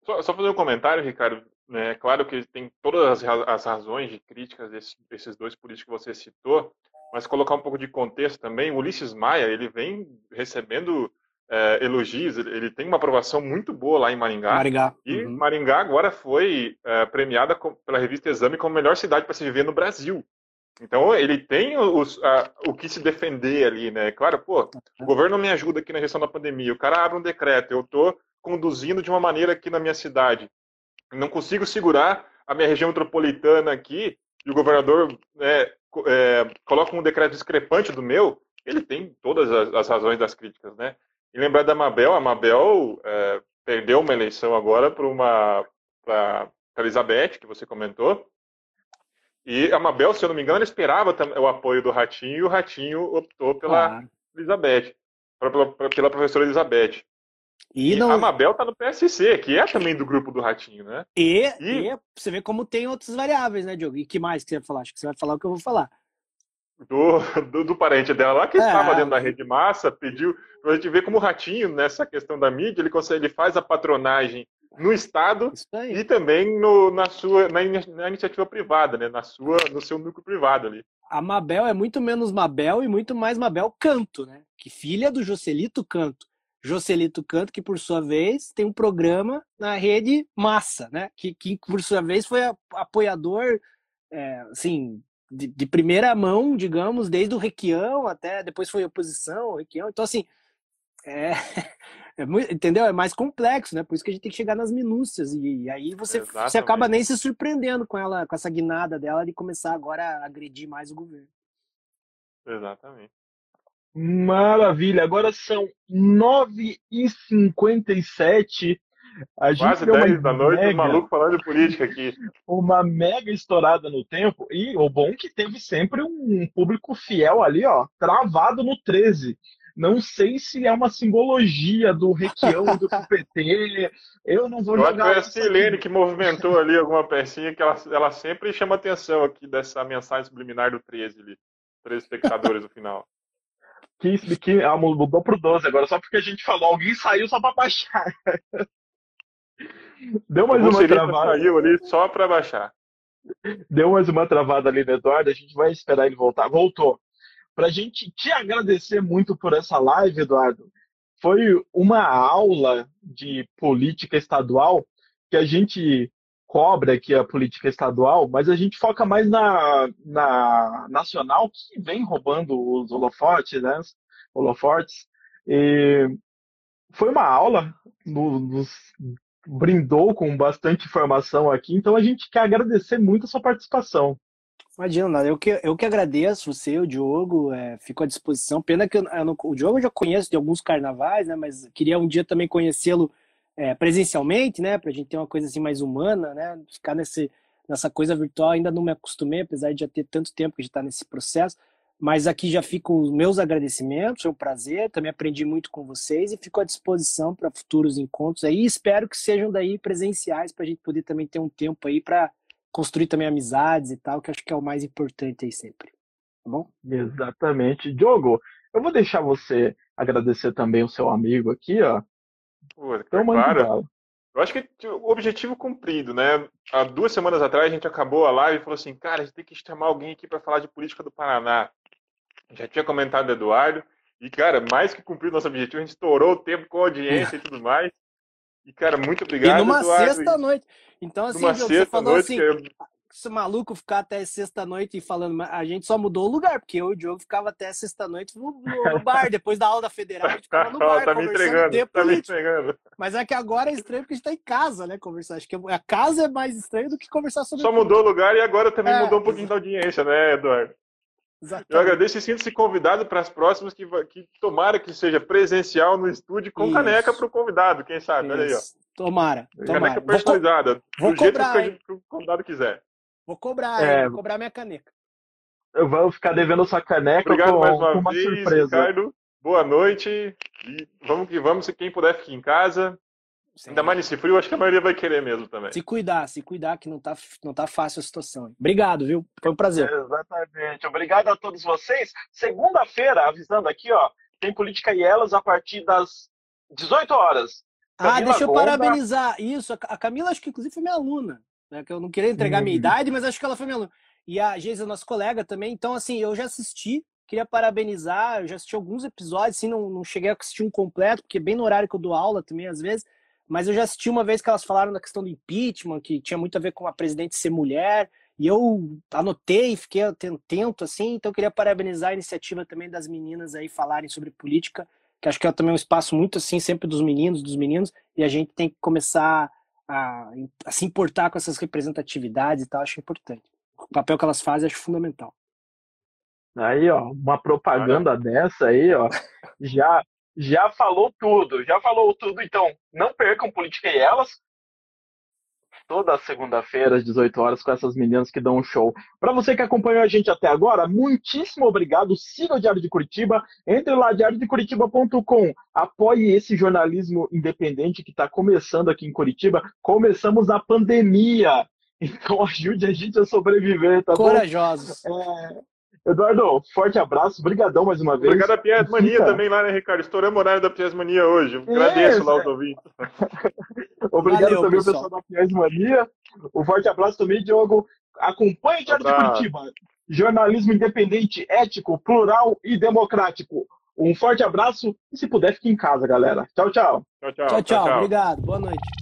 Só, só fazer um comentário, Ricardo. É claro que tem todas as, razões de críticas desses, desses dois políticos que você citou, mas colocar um pouco de contexto também. O Ulisses Maia, ele vem recebendo é, elogios, ele tem uma aprovação muito boa lá em Maringá. Maringá. E uhum. Maringá agora foi é, premiada pela revista Exame como a melhor cidade para se viver no Brasil. Então ele tem os, a, o que se defender ali, né? Claro, pô, o governo me ajuda aqui na gestão da pandemia, o cara abre um decreto, eu estou conduzindo de uma maneira aqui na minha cidade, não consigo segurar a minha região metropolitana aqui, e o governador né, é, coloca um decreto discrepante do meu, ele tem todas as, as razões das críticas, né? E lembrar da Mabel, a Mabel é, perdeu uma eleição agora para uma para Elizabeth, que você comentou. E a Mabel, se eu não me engano, ela esperava o apoio do Ratinho e o Ratinho optou pela ah. Elizabeth, pela, pela professora Elizabeth. E, e não... a Mabel está no PSC, que é também do grupo do Ratinho, né? E, e... e, você vê como tem outras variáveis, né, Diogo? E que mais que você vai falar? Acho que você vai falar o que eu vou falar. Do, do, do parente dela lá, que é. estava dentro da rede massa, pediu a gente vê como o Ratinho, nessa questão da mídia, ele, consegue, ele faz a patronagem no Estado e também no, na sua na, na, iniciativa privada, né? na sua, no seu núcleo privado ali. A Mabel é muito menos Mabel e muito mais Mabel Canto, né? Que filha do Joselito Canto, Joselito Canto, que por sua vez tem um programa na rede Massa, né? Que, que por sua vez foi apoiador, é, assim, de, de, primeira mão, digamos, desde o Requião até depois foi oposição, Requião. Então, assim, é, é muito, entendeu? É mais complexo, né? Por isso que a gente tem que chegar nas minúcias. E, e aí você, você acaba nem se surpreendendo com ela, com essa guinada dela de começar agora a agredir mais o governo. Exatamente. Maravilha, agora são 9h57. A Quase 10 da noite, mega, maluco falando de política aqui. Uma mega estourada no tempo. E o bom é que teve sempre um público fiel ali, ó, travado no 13. Não sei se é uma simbologia do Requião do PT. Eu não vou Eu jogar. Acho que foi a Silene que movimentou ali alguma pecinha que ela, ela sempre chama atenção aqui dessa mensagem subliminar do 13 ali. 13 espectadores no final. Que, que ah, mudou pro 12 agora, só porque a gente falou, alguém saiu só pra baixar. Deu mais uma travada. saiu ali só pra baixar. Deu mais uma travada ali no Eduardo, a gente vai esperar ele voltar. Voltou. Pra gente te agradecer muito por essa live, Eduardo. Foi uma aula de política estadual que a gente cobra aqui a política estadual, mas a gente foca mais na, na nacional, que vem roubando os holofotes, né? Holofortes. E foi uma aula, nos brindou com bastante informação aqui, então a gente quer agradecer muito a sua participação. Imagina. Eu que, eu que agradeço você, o Diogo, é, fico à disposição. Pena que eu, eu não, o Diogo eu já conheço de alguns carnavais, né? Mas queria um dia também conhecê-lo é, presencialmente, né, para a gente ter uma coisa assim mais humana, né, ficar nesse, nessa coisa virtual ainda não me acostumei, apesar de já ter tanto tempo que a gente está nesse processo, mas aqui já ficam os meus agradecimentos, foi um prazer, também aprendi muito com vocês e fico à disposição para futuros encontros aí, espero que sejam daí presenciais para a gente poder também ter um tempo aí para construir também amizades e tal, que acho que é o mais importante aí sempre, tá bom? Exatamente. Diogo, eu vou deixar você agradecer também o seu amigo aqui, ó, Pô, então, claro. Eu acho que o objetivo cumprido, né? Há duas semanas atrás a gente acabou a live e falou assim, cara, a gente tem que chamar alguém aqui para falar de política do Paraná. Já tinha comentado o Eduardo, e, cara, mais que cumprido nosso objetivo, a gente estourou o tempo com a audiência e tudo mais. E, cara, muito obrigado, E numa Eduardo. sexta-noite. Então, assim, numa você falou assim, eu esse maluco ficar até sexta-noite falando, a gente só mudou o lugar, porque eu e o Diogo ficava até sexta-noite no, no, bar, depois da aula da federal, a gente ficava no bar, tá me entregando, tá me entregando. Mas é que agora é estranho porque a gente tá em casa, né, conversar. Acho que a casa é mais estranho do que conversar sobre Só mudou o lugar e agora também é, mudou um pouquinho da audiência, né, Eduardo? Exatamente. Eu agradeço e sinto-se convidado para as próximas, que, que tomara que seja presencial no estúdio com Isso. caneca para o convidado, quem sabe, Isso. olha aí, ó. Tomara, tomara. Caneca personalizada, vou do jeito cobrar, que o convidado quiser. Vou cobrar, É. vou cobrar minha caneca. Eu vou ficar devendo sua caneca Obrigado com, mais uma, com uma vez, surpresa. Ricardo. Boa noite. E vamos que vamos. Se quem puder, fique em casa. Ainda mais nesse frio, acho que a maioria vai querer mesmo também. Se cuidar, se cuidar, que não tá, não tá fácil a situação. Obrigado, viu? Foi um prazer. Exatamente. Obrigado a todos vocês. Segunda-feira, avisando aqui, ó, tem Política e Elas a partir das 18 horas. Ah, Camila deixa eu Gonda. parabenizar. Isso, a Camila, acho que inclusive foi minha aluna. Né? Que eu não queria entregar minha Uhum. idade, mas acho que ela foi minha aluna. E a Geisa, nossa colega também. Então, assim, eu já assisti, queria parabenizar. Eu já assisti alguns episódios, assim, não, não cheguei a assistir um completo, porque é bem no horário que eu dou aula também, às vezes. Mas eu já assisti uma vez que elas falaram da questão do impeachment, que tinha muito a ver com a presidente ser mulher. E eu anotei, fiquei atento, assim. Então, eu queria parabenizar a iniciativa também das meninas aí falarem sobre política, que acho que é também um espaço muito, assim, sempre dos meninos, dos meninos. E a gente tem que começar a, a se importar com essas representatividades e tal, acho importante. O papel que elas fazem acho fundamental. Aí, ó, uma propaganda dessa aí, ó, já, já falou tudo, já falou tudo. Então, não percam Política e Elas. Toda segunda-feira, às 18 horas, com essas meninas que dão um show. Para você que acompanhou a gente até agora, muitíssimo obrigado. Siga o Diário de Curitiba. Entre lá, diariodecuritiba.com. Apoie esse jornalismo independente que está começando aqui em Curitiba. Começamos a pandemia. Então ajude a gente a sobreviver, tá bom? Corajosos. É, Eduardo, forte abraço, brigadão mais uma vez. Obrigado a Pies Mania Fica. também lá, né, Ricardo? Estouramos o horário da Pies Mania hoje. Agradeço Isso, lá os ouvintes. Obrigado Valeu, também pessoal. ao pessoal da Fies Mania. Um forte abraço também, Diogo. Acompanhe o Diário de. Curitiba. Jornalismo independente, ético, plural e democrático. Um forte abraço e se puder, fique em casa, galera. Tchau, tchau. Tchau, tchau. Tchau, tchau. Obrigado. Boa noite.